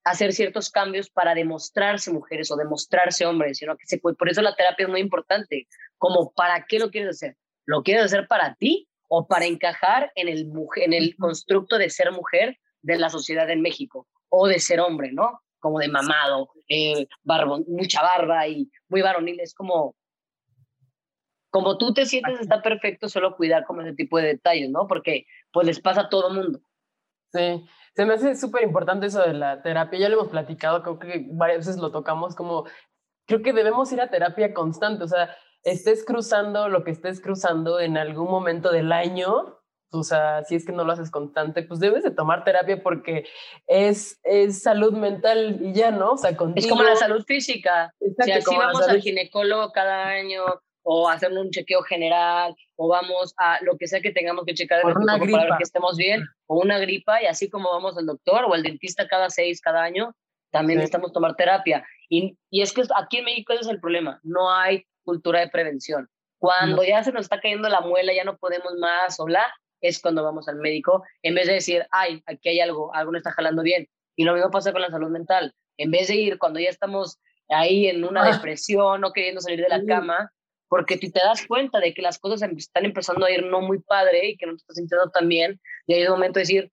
hacer ciertos cambios para demostrarse mujeres o demostrarse hombres, sino que se puede, por eso la terapia es muy importante, como para qué lo quieres hacer, lo quieres hacer para ti o para encajar en el, en el constructo de ser mujer de la sociedad en México o de ser hombre, ¿no? Como de mamado, eh, mucha barba y muy varonil, es como, como tú te sientes está perfecto, solo cuidar como ese tipo de detalles, ¿no? Porque pues les pasa a todo mundo. Sí, se me hace súper importante eso de la terapia. Ya lo hemos platicado, creo que varias veces lo tocamos como, creo que debemos ir a terapia constante. O sea, estés cruzando lo que estés cruzando en algún momento del año, o sea, si es que no lo haces constante, pues debes de tomar terapia porque es, es salud mental y ya, ¿no? O sea, Es como la salud física. si así vamos al ginecólogo cada año, o hacer un chequeo general, o vamos a lo que sea que tengamos que checar de una gripa. para ver que estemos bien, o una gripa, y así como vamos al doctor o al dentista cada seis, cada año, también necesitamos tomar terapia. Y, y, es que aquí en México ese es el problema, no hay cultura de prevención. Cuando ya se nos está cayendo la muela, ya no podemos más o bla, es cuando vamos al médico, en vez de decir, ay, aquí hay algo, algo no está jalando bien. Y lo mismo pasa con la salud mental. En vez de ir cuando ya estamos ahí en una ah. depresión, no queriendo salir de la cama, porque tú te das cuenta de que las cosas em, están empezando a ir no muy padre y que no te estás sintiendo tan bien, y hay un momento de decir,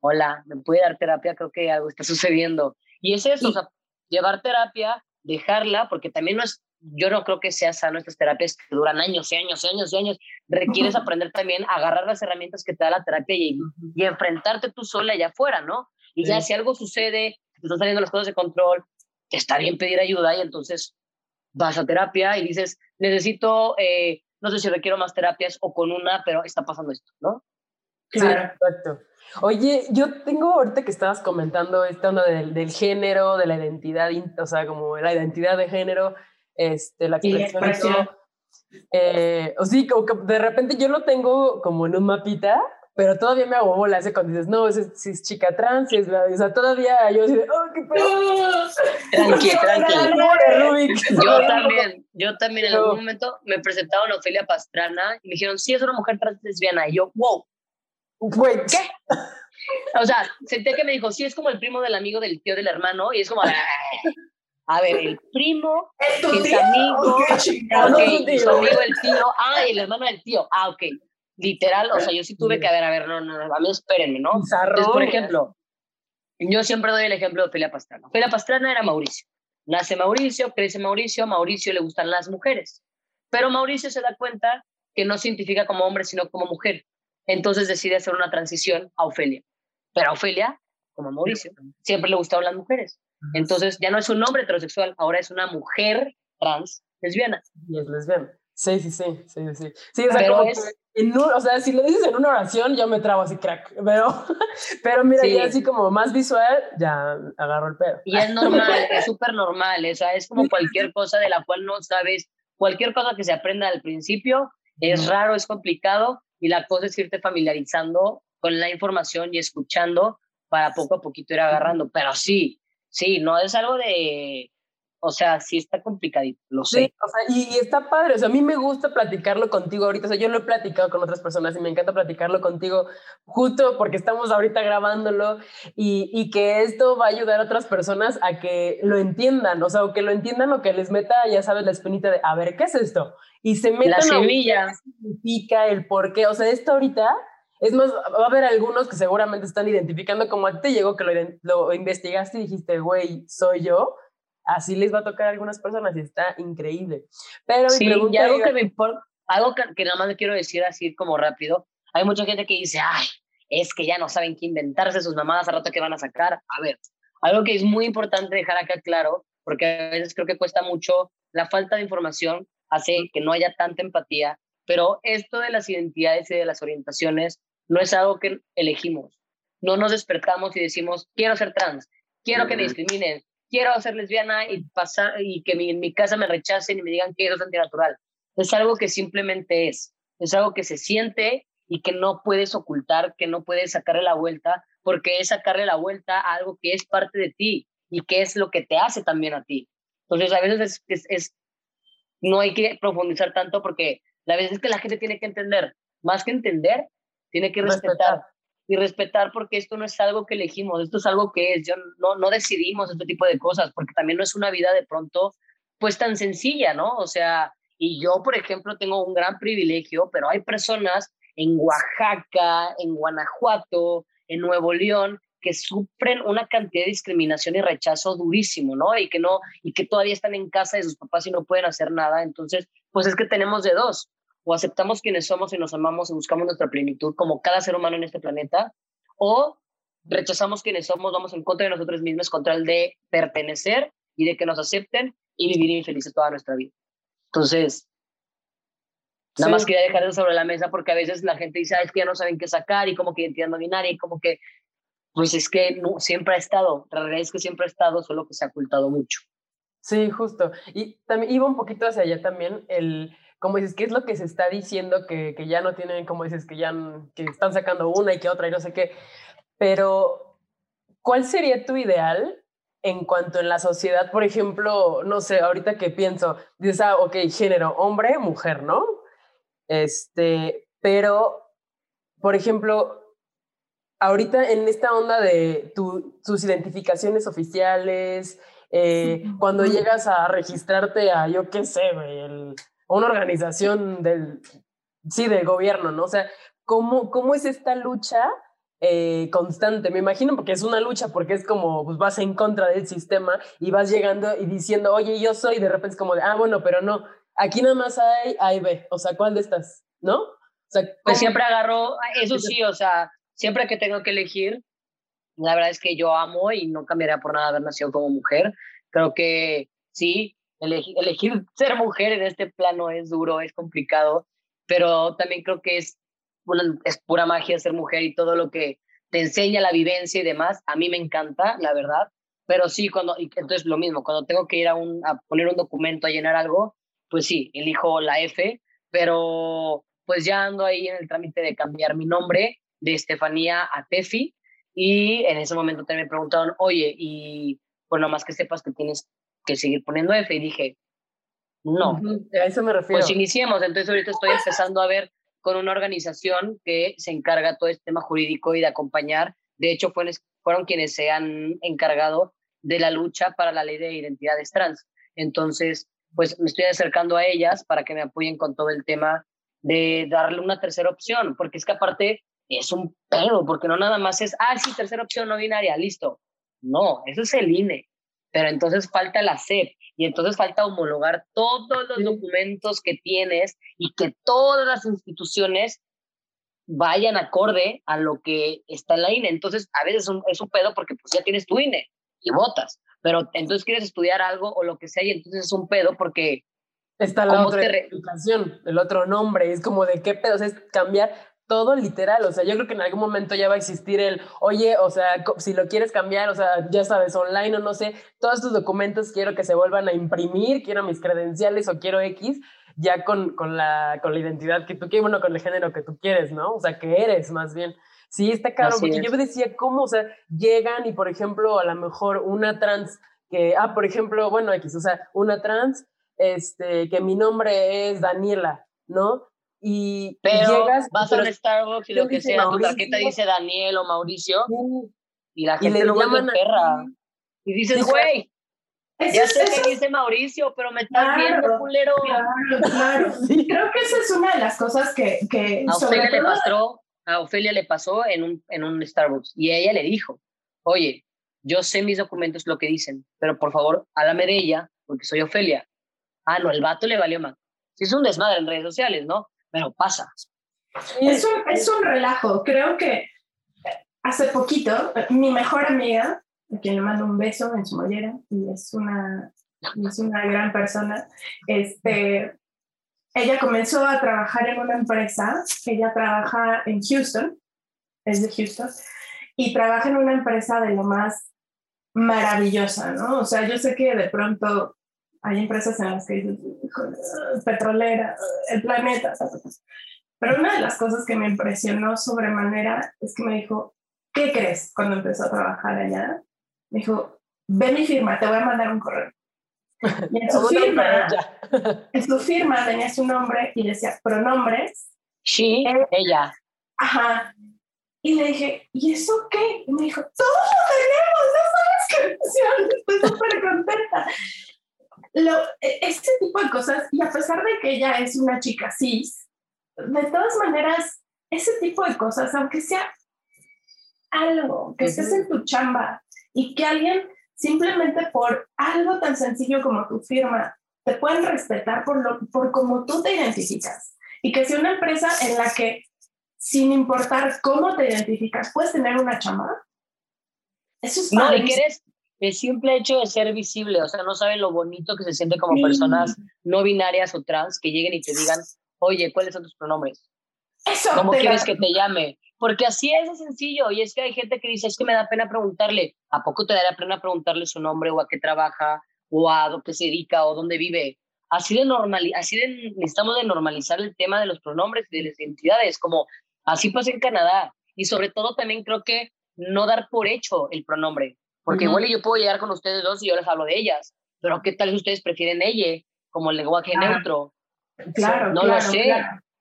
hola, ¿me puede dar terapia? Creo que algo está sucediendo. Y es eso, o sea, llevar terapia, dejarla, porque también no es, yo no creo que sea sano estas terapias que duran años y años y años y años. Requieres aprender también a agarrar las herramientas que te da la terapia y, y enfrentarte tú sola allá afuera, ¿no? Y ya si algo sucede, te están saliendo las cosas de control, está bien pedir ayuda y entonces vas a terapia y dices, necesito, eh, no sé si requiero más terapias o con una, pero está pasando esto, ¿no? Claro, exacto. Oye, yo tengo ahorita que estabas comentando esta onda del, del, género, de la identidad, o sea, como la identidad de género, este, la expresión. Eh, o sí, como que de repente yo lo tengo como en un mapita pero todavía me hago bola ese cuando dices, no, si es, chica trans, si es la, o sea, todavía yo así de, oh, qué pedo. Tranqui, tranqui. Yo también, yo también en algún momento me presentaron a Ofelia Pastrana y me dijeron, sí, es una mujer trans lesbiana. Y yo, wow. Wait. ¿Qué? O sea, senté que me dijo, sí, es como el primo del amigo del tío del hermano, y es como, a ver, el primo, ¿Es tu tío? amigo, okay, okay, su amigo el tío, ah, el hermano del tío, ah, ok literal, o sea, yo sí tuve que, a ver, a ver, no, no, a mí espérenme, ¿no? Entonces, por ejemplo, yo siempre doy el ejemplo de Ophelia Pastrana. Ophelia Pastrana era Mauricio. Nace Mauricio, crece Mauricio, a Mauricio le gustan las mujeres. Pero Mauricio se da cuenta que no se identifica como hombre, sino como mujer. Entonces decide hacer una transición a Ofelia. Pero a Ofelia, como Mauricio, siempre le gustaban las mujeres. Entonces ya no es un hombre heterosexual, ahora es una mujer trans lesbiana. Y es lesbiana. Sí, sí, sí, sí, sí. Sí, o sea, como en o sea, si lo dices en una oración, yo me trabo así crack, pero, pero mira, ya así como más visual, ya agarro el pedo. Y es normal, es súper normal, o sea, es como cualquier cosa de la cual no sabes, cualquier cosa que se aprenda al principio, es raro, es complicado, y la cosa es irte familiarizando con la información y escuchando para poco a poquito ir agarrando, pero sí, sí, no es algo de o sea, sí está complicadito, lo sé. Sí, o sea, y, está padre, o sea, a mí me gusta platicarlo contigo ahorita, o sea, yo lo he platicado con otras personas y me encanta platicarlo contigo justo porque estamos ahorita grabándolo y, y que esto va a ayudar a otras personas a que lo entiendan, o sea, o que lo entiendan o que les meta, ya sabes, la espinita de, a ver, ¿qué es esto? Y se metan la semilla. A qué significa el por qué, o sea, esto ahorita... Es más, va a haber algunos que seguramente están identificando como a ti te llegó que lo, lo investigaste y dijiste, güey, soy yo así les va a tocar a algunas personas y está increíble. Pero sí, y algo que me importa, algo que, nada más le quiero decir así como rápido, hay mucha gente que dice, ay, es que ya no saben qué inventarse sus mamadas a rato que van a sacar. A ver, algo que es muy importante dejar acá claro, porque a veces creo que cuesta mucho, la falta de información hace que no haya tanta empatía, pero esto de las identidades y de las orientaciones no es algo que elegimos. No nos despertamos y decimos, quiero ser trans, quiero que me discriminen, quiero ser lesbiana y pasar y que en mi casa me rechacen y me digan que eso es antinatural. Es algo que simplemente es, es algo que se siente y que no puedes ocultar, que no puedes sacarle la vuelta, porque es sacarle la vuelta a algo que es parte de ti y que es lo que te hace también a ti. Entonces, a veces es, es, no hay que profundizar tanto porque la veces es que la gente tiene que entender, más que entender, tiene que respetar. Y respetar porque esto no es algo que elegimos, esto es algo que es, yo no, no decidimos este tipo de cosas, porque también no es una vida de pronto pues tan sencilla, ¿no? O sea, y yo, por ejemplo, tengo un gran privilegio, pero hay personas en Oaxaca, en Guanajuato, en Nuevo León, que sufren una cantidad de discriminación y rechazo durísimo, ¿no? Y que no y que todavía están en casa de sus papás y no pueden hacer nada. Entonces, pues es que tenemos de dos, o aceptamos quienes somos y nos amamos y buscamos nuestra plenitud como cada ser humano en este planeta, o rechazamos quienes somos, vamos en contra de nosotros mismos, contra el de pertenecer y de que nos acepten y vivir infelices toda nuestra vida. Entonces, nada más quería dejar eso sobre la mesa porque a veces la gente dice, es que ya no saben qué sacar y como que identidad no binaria y como que, pues es que no, siempre ha estado, la realidad es que siempre ha estado, solo que se ha ocultado mucho. Sí, justo. Y también iba un poquito hacia allá también el, como dices, ¿qué es lo que se está diciendo que, que ya no tienen, como dices, que ya que están sacando una y que otra y no sé qué? Pero, ¿cuál sería tu ideal en cuanto en la sociedad, por ejemplo, no sé, ahorita que pienso, dices, ah, ok, género, hombre, mujer, ¿no? Este, pero, por ejemplo, ahorita en esta onda de tus identificaciones oficiales, eh, cuando llegas a registrarte a, yo qué sé, a una organización del, sí, del gobierno, ¿no? O sea, ¿cómo, cómo es esta lucha eh, constante, me imagino, porque es una lucha, porque es como, pues vas en contra del sistema y vas llegando y diciendo, oye, yo soy, de repente es como de, ah, bueno, pero no, aquí nada más hay A y B, o sea, ¿cuál de estas? ¿No? O sea, pues siempre agarro, eso sí, o sea, siempre que tengo que elegir, la verdad es que yo amo y no cambiaría por nada haber nacido como mujer. Creo que sí, elegir, elegir ser mujer en este plano es duro, es complicado, pero también creo que es es pura magia ser mujer y todo lo que te enseña la vivencia y demás, a mí me encanta, la verdad. Pero sí, cuando, entonces lo mismo, cuando tengo que ir a, un, a poner un documento, a llenar algo, pues sí, elijo la F, pero pues ya ando ahí en el trámite de cambiar mi nombre de Estefanía a Tefi y en ese momento también me preguntaron, oye, y pues más que sepas que tienes que seguir poniendo F y dije, no. A eso me refiero. Pues iniciemos, entonces ahorita estoy empezando a ver con una organización que se encarga todo este tema jurídico y de acompañar. De hecho, fueron, fueron quienes se han encargado de la lucha para la ley de identidades trans. Entonces, pues me estoy acercando a ellas para que me apoyen con todo el tema de darle una tercera opción, porque es que aparte es un pedo, porque no nada más es, ah, sí, tercera opción no binaria, listo. No, eso es el INE pero entonces falta la SEP y entonces falta homologar todos los documentos que tienes y que todas las instituciones vayan acorde a lo que está en la INE. Entonces, a veces es un, es un pedo porque pues ya tienes tu INE y votas, pero entonces quieres estudiar algo o lo que sea y entonces es un pedo porque... Está la otra el otro nombre, es como de qué pedo, es cambiar todo literal, o sea, yo creo que en algún momento ya va a existir el, oye, o sea, si lo quieres cambiar, o sea, ya sabes, online o no sé, todos tus documentos quiero que se vuelvan a imprimir, quiero mis credenciales o quiero X, ya con, con, la, con la identidad que tú quieres, bueno, con el género que tú quieres, ¿no? O sea, que eres más bien. Sí, está claro, porque yo me decía, ¿cómo? O sea, llegan y, por ejemplo, a lo mejor una trans que, ah, por ejemplo, bueno, X, o sea, una trans, este, que mi nombre es Daniela, ¿no? Y pero llegas vas a un Starbucks y lo que sea, tu tarjeta dice Daniel o Mauricio y la gente lo llama perra. Y dices, güey, ya sé que dice Mauricio, pero me estás viendo, culero. Claro, claro. Creo que esa es una de las cosas que... que a, Ofelia le pasó, a Ofelia le pasó en un, en un Starbucks y ella le dijo, oye, yo sé mis documentos lo que dicen, pero por favor, háblame de ella, porque soy Ofelia. Ah, no, el vato le valió más. Si es un desmadre en redes sociales, ¿no? Pero pasa. Es un, es un relajo. Creo que hace poquito, mi mejor amiga, a quien le mando un beso en su mollera, y es una, es una gran persona, este, ella comenzó a trabajar en una empresa, ella trabaja en Houston, es de Houston, y trabaja en una empresa de lo más maravillosa, ¿no? O sea, yo sé que de pronto hay empresas en las que dices, petrolera, el planeta. Pero una de las cosas que me impresionó sobremanera es que me dijo, ¿qué crees cuando empezó a trabajar allá? Me dijo, ve mi firma, te voy a mandar un correo. Y en su firma, en su firma tenía su nombre y decía pronombres Sí, eh, ella. Ajá. Y le dije, ¿y eso qué? Y me dijo, todos lo tenemos, no sabes qué estoy súper contenta. Lo, e, este tipo de cosas, y a pesar de que ella es una chica cis, de todas maneras, ese tipo de cosas, aunque sea algo, que estés en tu chamba y que alguien simplemente por algo tan sencillo como tu firma te pueden respetar por, lo, por cómo tú te identificas. Y que sea una empresa en la que, sin importar cómo te identificas, puedes tener una chamba. Eso es No, y que eres el simple hecho de ser visible, o sea, no saben lo bonito que se siente como personas no binarias o trans que lleguen y te digan, oye, ¿cuáles son tus pronombres? Eso ¿Cómo quieres que te llame? Porque así es de sencillo. Y es que hay gente que dice, es que me da pena preguntarle. ¿A poco te daría pena preguntarle su nombre o a qué trabaja o a qué se dedica o dónde vive? Así de normal, así de necesitamos de normalizar el tema de los pronombres y de las identidades, como así pasa en Canadá. Y sobre todo también creo que no dar por hecho el pronombre. Porque igual yo puedo llegar con ustedes dos y yo les hablo de ellas. Pero ¿qué tal si ustedes prefieren ella como el lenguaje neutro? Claro, no lo sé.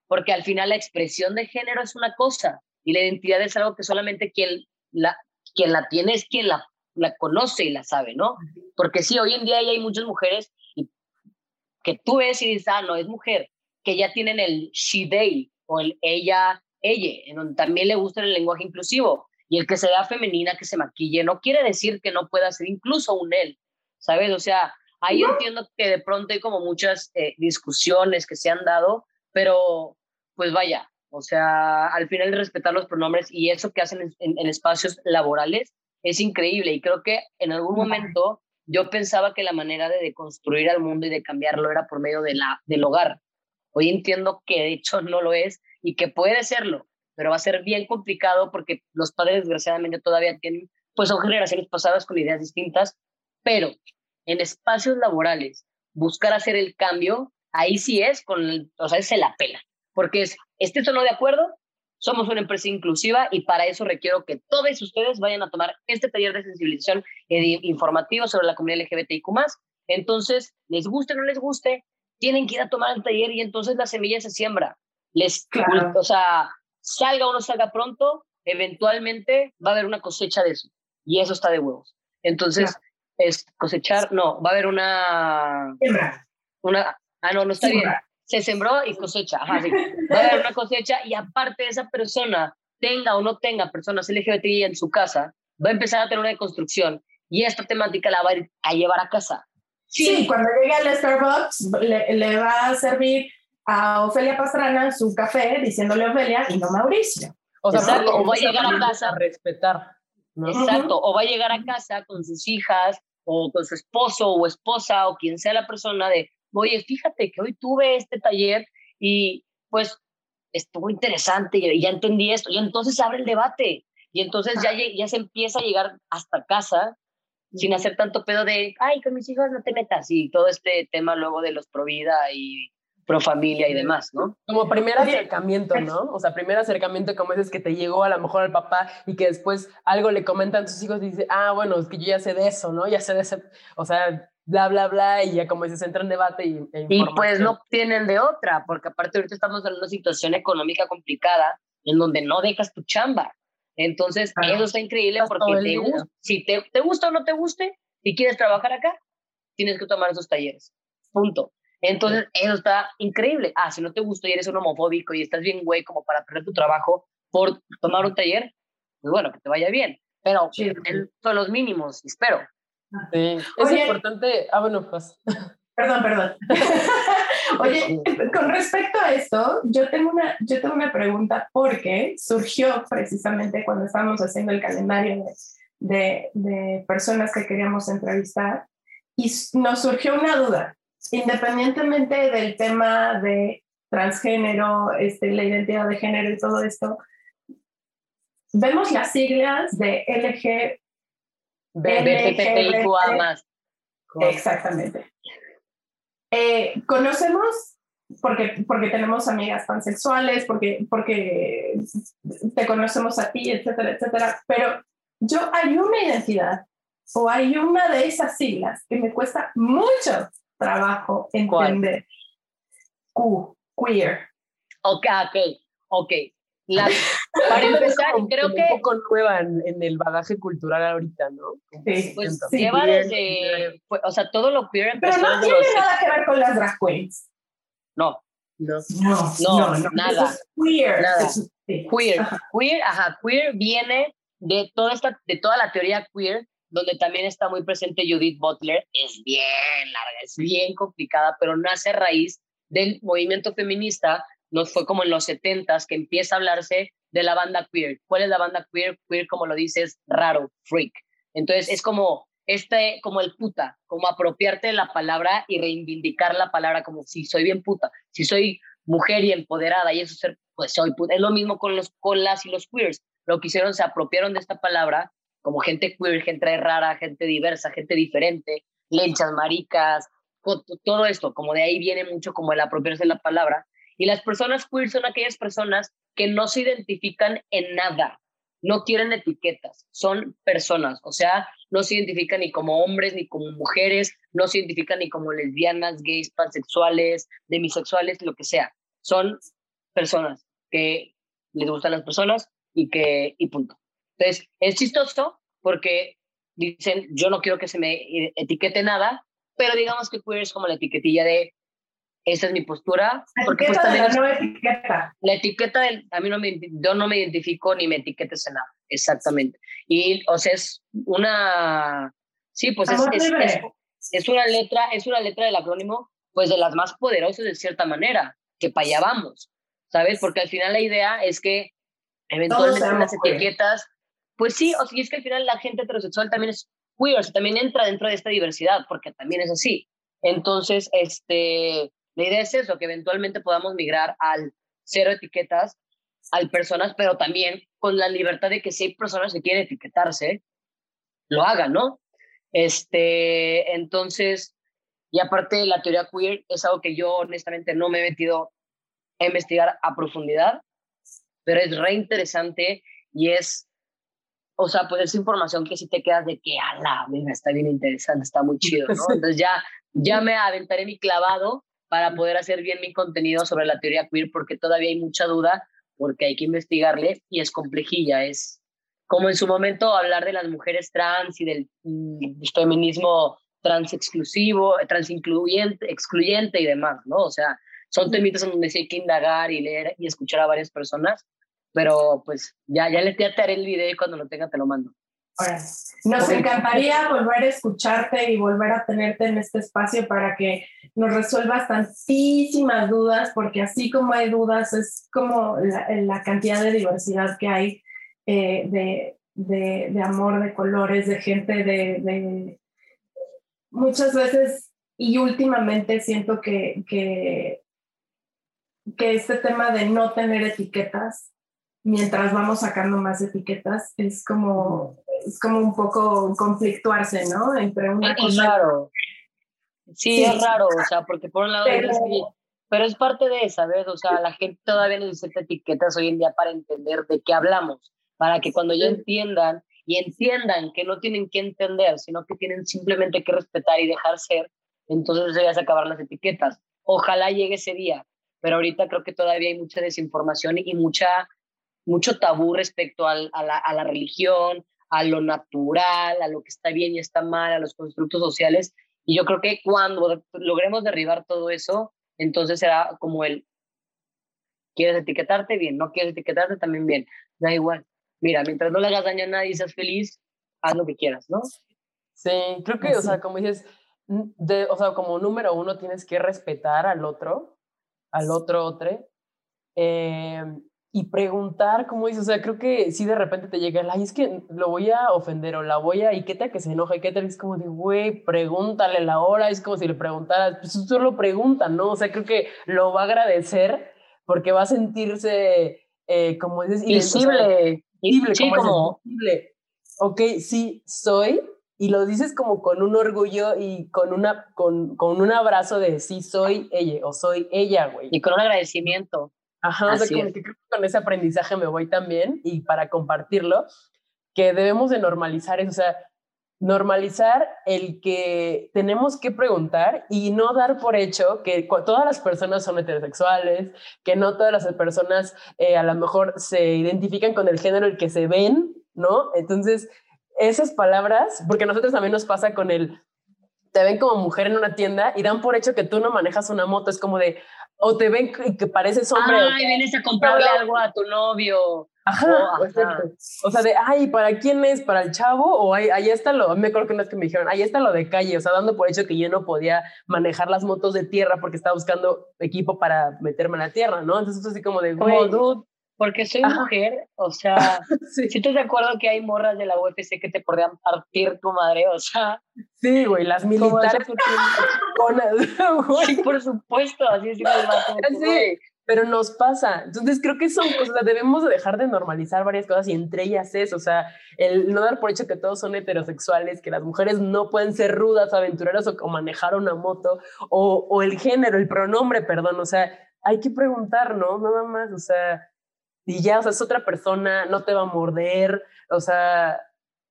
Porque al final la expresión de género es una cosa y la identidad es algo que solamente quien la, quien la tiene es quien la, la conoce y la sabe, ¿no? Porque sí, hoy en día hay muchas mujeres que tú ves y dices, ah, no, es mujer, que ya tienen el she, they o el ella, ella, en donde también le gusta el lenguaje inclusivo. Y el que sea femenina, que se maquille, no quiere decir que no pueda ser incluso un él, ¿sabes? O sea, ahí entiendo que de pronto hay como muchas eh, discusiones que se han dado, pero pues vaya, o sea, al final respetar los pronombres y eso que hacen en, espacios laborales es increíble. Y creo que en algún momento yo pensaba que la manera de deconstruir al mundo y de cambiarlo era por medio de la, del hogar. Hoy entiendo que de hecho no lo es y que puede serlo, pero va a ser bien complicado porque los padres desgraciadamente todavía tienen, pues son generaciones pasadas con ideas distintas, pero en espacios laborales, buscar hacer el cambio, ahí sí es con, o sea, se la pela porque es, este tono de acuerdo? Somos una empresa inclusiva y para eso requiero que todos ustedes vayan a tomar este taller de sensibilización informativo sobre la comunidad LGBTIQ+. Entonces, les guste o no les guste, tienen que ir a tomar el taller y entonces la semilla se siembra. Les, O sea, salga o no salga pronto, eventualmente va a haber una cosecha de eso. Y eso está de huevos. Entonces, es cosechar, no, va a haber una... Una, ah, no, no está bien se sembró y cosecha. Ajá, sí. Va a haber una cosecha y aparte de esa persona, tenga o no tenga personas LGBTI en su casa, va a empezar a tener una construcción y esta temática la va a llevar a casa. Sí, cuando llegue al Starbucks le, va a servir a Ofelia Pastrana su café diciéndole Ofelia y no Mauricio. O sea, o va a llegar a casa. A respetar. Exacto, o va a llegar a casa con sus hijas o con su esposo o esposa o quien sea la persona de, oye, fíjate que hoy tuve este taller y pues estuvo interesante y ya entendí esto. Y entonces se abre el debate y entonces ya, ya se empieza a llegar hasta casa sin hacer tanto pedo de, ay, con mis hijos no te metas y todo este tema luego de los pro vida y pro familia y demás, ¿no? Como primer acercamiento, ¿no? O sea, primer acercamiento como es que te llegó a lo mejor al papá y que después algo le comentan sus hijos y dice, ah, bueno, es que yo ya sé de eso, ¿no? Ya sé de ese, o sea, bla, bla, bla, y ya como se centra en debate y... E y pues no tienen de otra, porque aparte ahorita estamos en una situación económica complicada en donde no dejas tu chamba. Entonces, eso está increíble porque te gusta, si te, te gusta o no te guste y quieres trabajar acá, tienes que tomar esos talleres. Punto. Entonces, eso está increíble. Ah, si no te gusta y eres un homofóbico y estás bien güey como para perder tu trabajo por tomar un taller, pues bueno, que te vaya bien. Pero son los mínimos, espero. Sí, es importante. Ah, bueno, pues. Perdón, perdón. Oye, con respecto a esto, yo tengo, una, yo tengo una pregunta porque surgió precisamente cuando estábamos haciendo el calendario de, de, personas que queríamos entrevistar y nos surgió una duda, independientemente del tema de transgénero, este, la identidad de género y todo esto, vemos las siglas de LG. Exactamente. Eh, conocemos, porque, porque tenemos amigas pansexuales, porque, porque te conocemos a ti, etcétera, etcétera, pero yo hay una identidad o hay una de esas siglas que me cuesta mucho trabajo entender. Q, queer. Ok, ok. ok, la, para empezar, creo que... Un poco nueva en, el bagaje cultural ahorita, ¿no? Sí, pues lleva desde, o sea, todo lo queer empezó Pero no tiene nada que ver con las drag queens. No. No, no, no, nada. queer. Nada. Queer. Queer, ajá, queer viene de toda, esta, de toda la teoría queer, donde también está muy presente Judith Butler. Es bien larga, es bien complicada, pero nace a raíz del movimiento feminista nos fue como en los 70 que empieza a hablarse de la banda queer. ¿Cuál es la banda queer? Queer, como lo dices, raro, freak. Entonces es como este, como el puta, como apropiarte de la palabra y reivindicar la palabra como si soy bien puta, si soy mujer y empoderada y eso ser, pues soy puta. Es lo mismo con los con las y los queers. Lo que hicieron, se apropiaron de esta palabra como gente queer, gente rara, gente diversa, gente diferente, lenchas, maricas, todo esto, como de ahí viene mucho como el apropiarse de la palabra y las personas queer son aquellas personas que no se identifican en nada, no quieren etiquetas, son personas, o sea, no se identifican ni como hombres ni como mujeres, no se identifican ni como lesbianas, gays, pansexuales, demisexuales, lo que sea. Son personas que les gustan las personas y que, y punto. Entonces, es chistoso porque dicen, yo no quiero que se me etiquete nada, pero digamos que queer es como la etiquetilla de esa es mi postura. La porque pues, también la etiqueta. La etiqueta, del, a mí no me, yo no me identifico ni me etiquetes en nada, exactamente. Y, o sea, es una, sí, pues es, es, es, una letra, es una letra del acrónimo, pues de las más poderosas de cierta manera, que para allá vamos, ¿sabes? Porque al final la idea es que eventualmente las etiquetas, pues sí, o sea, es que al final la gente heterosexual también es queer, o sea, también entra dentro de esta diversidad, porque también es así. Entonces, este, la idea es que eventualmente podamos migrar al cero etiquetas, al personas, pero también con la libertad de que si hay personas que quieren etiquetarse, lo hagan, ¿no? Este, entonces, y aparte la teoría queer es algo que yo honestamente no me he metido a investigar a profundidad, pero es re interesante y es, o sea, pues es información que si te quedas de que, a la, mira, está bien interesante, está muy chido, ¿no? Entonces ya, ya me aventaré mi clavado para poder hacer bien mi contenido sobre la teoría queer, porque todavía hay mucha duda, porque hay que investigarle y es complejilla, es como en su momento hablar de las mujeres trans y del mm, feminismo trans exclusivo, trans incluyente, excluyente y demás, ¿no? O sea, son temitas en donde sí hay que indagar y leer y escuchar a varias personas, pero pues ya, ya les te haré el video y cuando lo tenga te lo mando. Nos encantaría volver a escucharte y volver a tenerte en este espacio para que nos resuelvas tantísimas dudas, porque así como hay dudas, es como la, cantidad de diversidad que hay eh, de, de, de, amor, de colores, de gente, de, de, muchas veces y últimamente siento que, que, que este tema de no tener etiquetas mientras vamos sacando más etiquetas, es como es como un poco conflictuarse, ¿no? Entre una es cosa... raro. Sí, es raro, o sea, porque por un lado pero... Es pero es parte de, ¿sabes? O sea, la gente todavía necesita etiquetas hoy en día para entender de qué hablamos, para que cuando ya entiendan y entiendan que no tienen que entender, sino que tienen simplemente que respetar y dejar ser, entonces ya se acabar las etiquetas. Ojalá llegue ese día, pero ahorita creo que todavía hay mucha desinformación y mucha, mucho tabú respecto al, a, la, a la religión, a lo natural, a lo que está bien y está mal, a los constructos sociales. Y yo creo que cuando logremos derribar todo eso, entonces será como el, ¿quieres etiquetarte? Bien, no quieres etiquetarte también bien, da igual. Mira, mientras no le hagas daño a nadie y seas feliz, haz lo que quieras, ¿no? Sí, creo que, o sea, como dices, de, o sea, como número uno tienes que respetar al otro, al otro, otro. Eh, y preguntar, como dices, o sea, creo que si de repente te llega el, ay, es que lo voy a ofender o la voy a, y qué tal que se enoja, y qué tal, es como de, güey, pregúntale la hora, es como si le preguntaras, pues solo pregunta, ¿no? O sea, creo que lo va a agradecer porque va a sentirse, eh, como dices, visible, visible, como, visible. Ok, sí, soy, y lo dices como con un orgullo y con, una, con, con un abrazo de sí, soy ella, o soy ella, güey. Y con un agradecimiento. Ajá, o sea, como que creo que con ese aprendizaje me voy también y para compartirlo, que debemos de normalizar eso, o sea, normalizar el que tenemos que preguntar y no dar por hecho que todas las personas son heterosexuales, que no todas las personas eh, a lo mejor se identifican con el género el que se ven, ¿no? Entonces, esas palabras, porque a nosotros también nos pasa con el, te ven como mujer en una tienda y dan por hecho que tú no manejas una moto, es como de, o te ven que pareces hombre. Ay, vienes a comprarle algo a tu novio. Ajá, O sea, de, ay, ¿para quién es? ¿Para el chavo? O ahí, ahí está lo, me acuerdo que una vez que me dijeron, ahí está lo de calle, o sea, dando por hecho que yo no podía manejar las motos de tierra porque estaba buscando equipo para meterme en la tierra, ¿no? Entonces, así como de, como, dude, porque soy mujer, o sea, sí. si estás de acuerdo que hay morras de la UFC que te podrían partir tu madre, o sea. Sí, güey, las militares. sí, por supuesto, así es. Sí, pero nos pasa. Entonces creo que son cosas, debemos dejar de normalizar varias cosas y entre ellas es, o sea, el no dar por hecho que todos son heterosexuales, que las mujeres no pueden ser rudas, aventureras o, manejar una moto, o, o, el género, el pronombre, perdón, o sea, hay que preguntar, ¿no? Nada más, o sea, y ya, o sea, es otra persona, no te va a morder, o sea,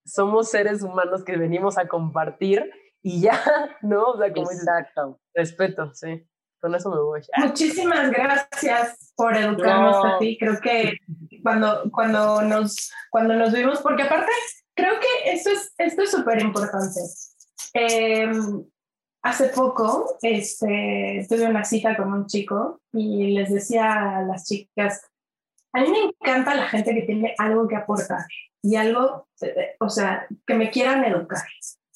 somos seres humanos que venimos a compartir y ya, ¿no? O sea, como Exacto. respeto, sí con eso me voy. Muchísimas gracias por educarnos a ti. Creo que cuando, cuando, nos, cuando nos vimos, porque aparte, creo que esto es esto es súper importante. Em, hace poco este, tuve una cita con un chico y les decía a las chicas, a mí me encanta la gente que tiene algo que aportar y algo, o sea, que me quieran educar,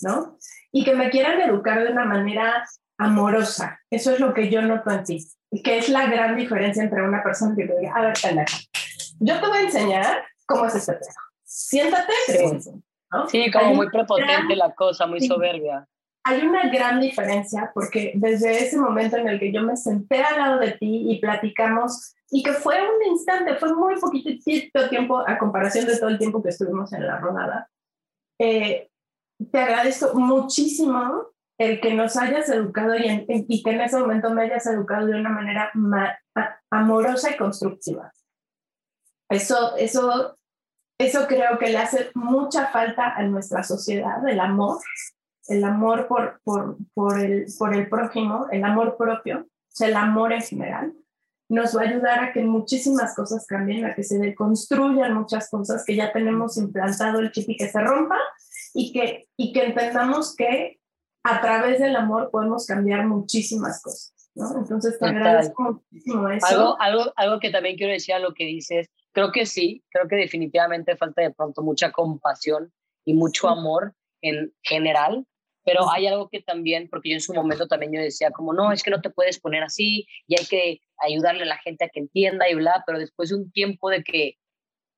¿no? Y que me quieran educar de una manera amorosa. Eso es lo que yo noto en ti. Que es la gran diferencia entre una persona que te diga, a ver, pendeja, yo te voy a enseñar cómo es este tema. Siéntate, Sí, como muy prepotente la cosa, muy soberbia. Hay una gran diferencia porque desde ese momento en el que yo me senté al lado de ti y platicamos, y que fue un instante, fue muy poquitito tiempo a comparación de todo el tiempo que estuvimos en la rodada, eh, te agradezco muchísimo el que nos hayas educado y, y, que en ese momento me hayas educado de una manera amorosa y constructiva. Eso, eso, eso creo que le hace mucha falta a nuestra sociedad, el amor, el amor por, por, por, el, por el prójimo, el amor propio, o sea, el amor en general, nos va a ayudar a que muchísimas cosas cambien, a que se deconstruyan muchas cosas que ya tenemos implantado el chip y que se rompa y que, y que entendamos que a través del amor podemos cambiar muchísimas cosas. ¿no? Entonces te agradezco muchísimo eso. Algo, algo, algo que también quiero decir a lo que dices, creo que sí, creo que definitivamente falta de pronto mucha compasión y mucho amor en general, pero hay algo que también, porque yo en su momento también yo decía como, no, es que no te puedes poner así y hay que ayudarle a la gente a que entienda y bla, pero después de un tiempo de que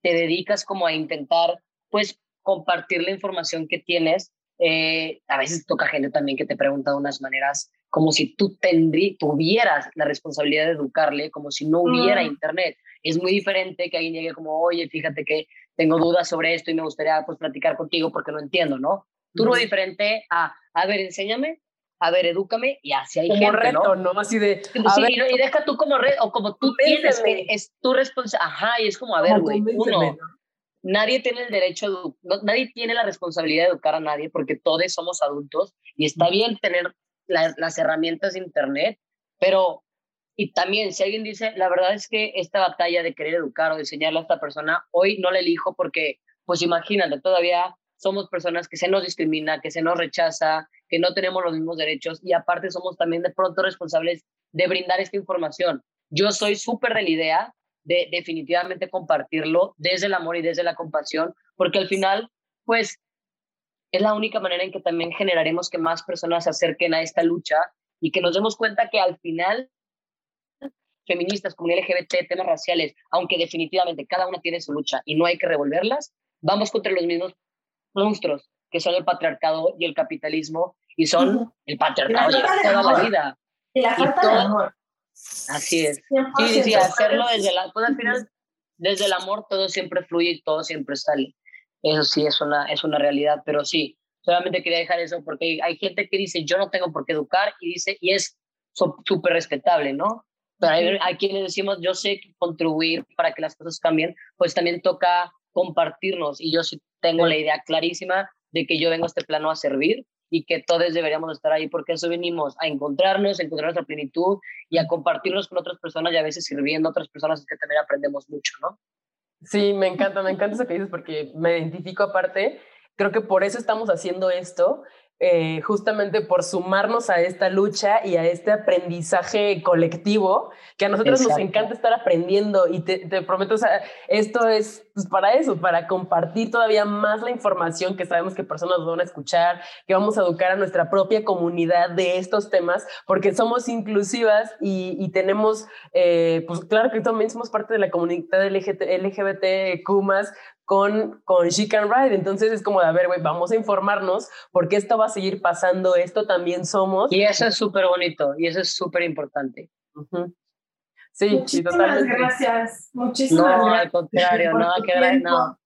te dedicas como a intentar, pues, compartir la información que tienes, eh, a veces toca gente también que te pregunta de unas maneras como si tú tuvieras la responsabilidad de educarle, como si no hubiera mm. internet. Es muy diferente que alguien llegue como, oye, fíjate que tengo dudas sobre esto y me gustaría pues platicar contigo porque no entiendo, ¿no? Tú lo diferente a, a ver, enséñame, a ver, edúcame y así hay como gente, reto, ¿no? Así de, y deja tú como reto, o como tú tienes que, es tu responsabilidad, ajá, y es como, a ver, güey, uno, nadie tiene el derecho, nadie tiene la responsabilidad de educar a nadie porque todos somos adultos y está bien tener las herramientas de Internet, pero, y también si alguien dice, la verdad es que esta batalla de querer educar o enseñarle a esta persona, hoy no la elijo porque, pues imagínate, todavía somos personas que se nos discrimina, que se nos rechaza, que no tenemos los mismos derechos y aparte somos también de pronto responsables de brindar esta información. Yo soy súper de la idea de definitivamente compartirlo desde el amor y desde la compasión, porque al final, pues, es la única manera en que también generaremos que más personas se acerquen a esta lucha y que nos demos cuenta que al final feministas, comunidad LGBT, temas raciales, aunque definitivamente cada una tiene su lucha y no hay que revolverlas, vamos contra los mismos monstruos que son el patriarcado y el capitalismo y son el patriarcado de toda la vida. Y la falta de amor. Así es. Sí, sí, hacerlo desde la, pues al final, desde el amor todo siempre fluye y todo siempre sale. Eso sí es una, es una realidad, pero sí, solamente quería dejar eso porque hay, gente que dice yo no tengo por qué educar y dice, y es súper respetable, ¿no? Pero hay, hay, quienes decimos yo sé contribuir para que las cosas cambien, pues también toca compartirnos y yo sí tengo la idea clarísima de que yo vengo a este plano a servir y que todos deberíamos estar ahí porque eso venimos a encontrarnos, a encontrar nuestra plenitud y a compartirnos con otras personas y a veces sirviendo a otras personas que también aprendemos mucho, ¿no? Sí, me encanta, me encanta eso que dices porque me identifico aparte. Creo que por eso estamos haciendo esto eh, justamente por sumarnos a esta lucha y a este aprendizaje colectivo, que a nosotros nos encanta estar aprendiendo. Y te, prometo, o sea, esto es pues, para eso, para compartir todavía más la información que sabemos que personas van a escuchar, que vamos a educar a nuestra propia comunidad de estos temas, porque somos inclusivas y, tenemos, eh, pues claro que también somos parte de la comunidad LGBT, LGBTQ+, con, con She Can Ride. Entonces es como de, a ver, güey, vamos a informarnos porque esto va a seguir pasando, esto también somos. Y eso es súper bonito y eso es súper importante. Sí, Muchísimas gracias. Muchísimas no, gracias. al contrario, nada que ver, no.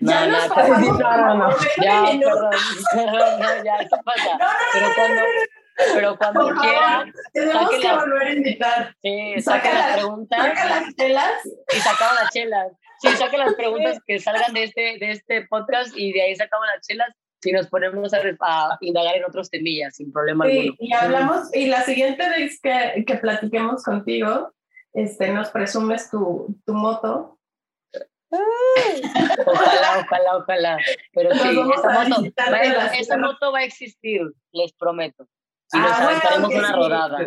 Ya no, nos pasamos no, no, Ya, perdón, perdón, no, ya, ¿qué pasa? pero cuando, pero cuando quieran. Tenemos que volver a invitar. Sí, saca las preguntas. Saca las chelas. Y sacamos las chelas. Sí, saca las preguntas que salgan de este, de este podcast y de ahí sacamos las chelas y nos ponemos a, a indagar en otros temillas sin problema sí, alguno. Y hablamos, y la siguiente vez que, que platiquemos contigo, este, nos presumes tu, tu moto. Ojalá, ojalá, ojalá. Pero sí, esa moto, va, esa moto va a existir, les prometo. Y nos ah, aventaremos una rodada.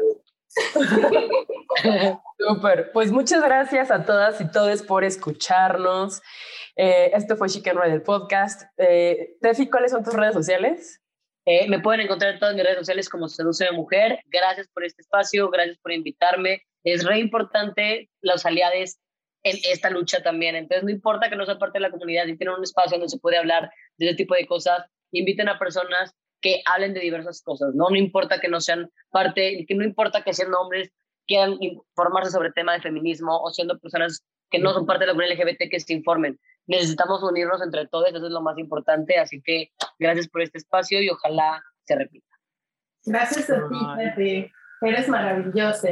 Súper. Pues muchas gracias a todas y todos por escucharnos. Eh, esto fue Chicken Ride, podcast. Eh, Tefi, ¿cuáles son tus redes sociales? Eh, me pueden encontrar en todas mis redes sociales como Seduce de Mujer. Gracias por este espacio, gracias por invitarme. Es re importante los aliados en esta lucha también. Entonces, no importa que no sea parte de la comunidad, si tienen un espacio donde se puede hablar de ese tipo de cosas, inviten a personas que hablen de diversas cosas, ¿no? No importa que no sean parte, que no importa que sean hombres, quieran informarse sobre el tema de feminismo o siendo personas que no son parte de la comunidad LGBT que se informen. Necesitamos unirnos entre todos, eso es lo más importante, así que gracias por este espacio y ojalá se repita. Gracias a ti, Pepe. Eres maravilloso.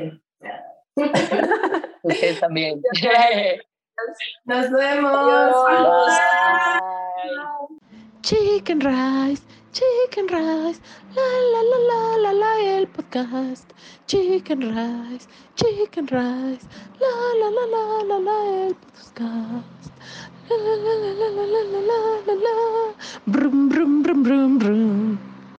Usted también. Nos vemos. Chicken Rice, Chicken Rice, la la la la la la el podcast. Chicken Rice, Chicken Rice, la la la la la la el podcast. La la la la la la la la la. Brum brum brum brum brum.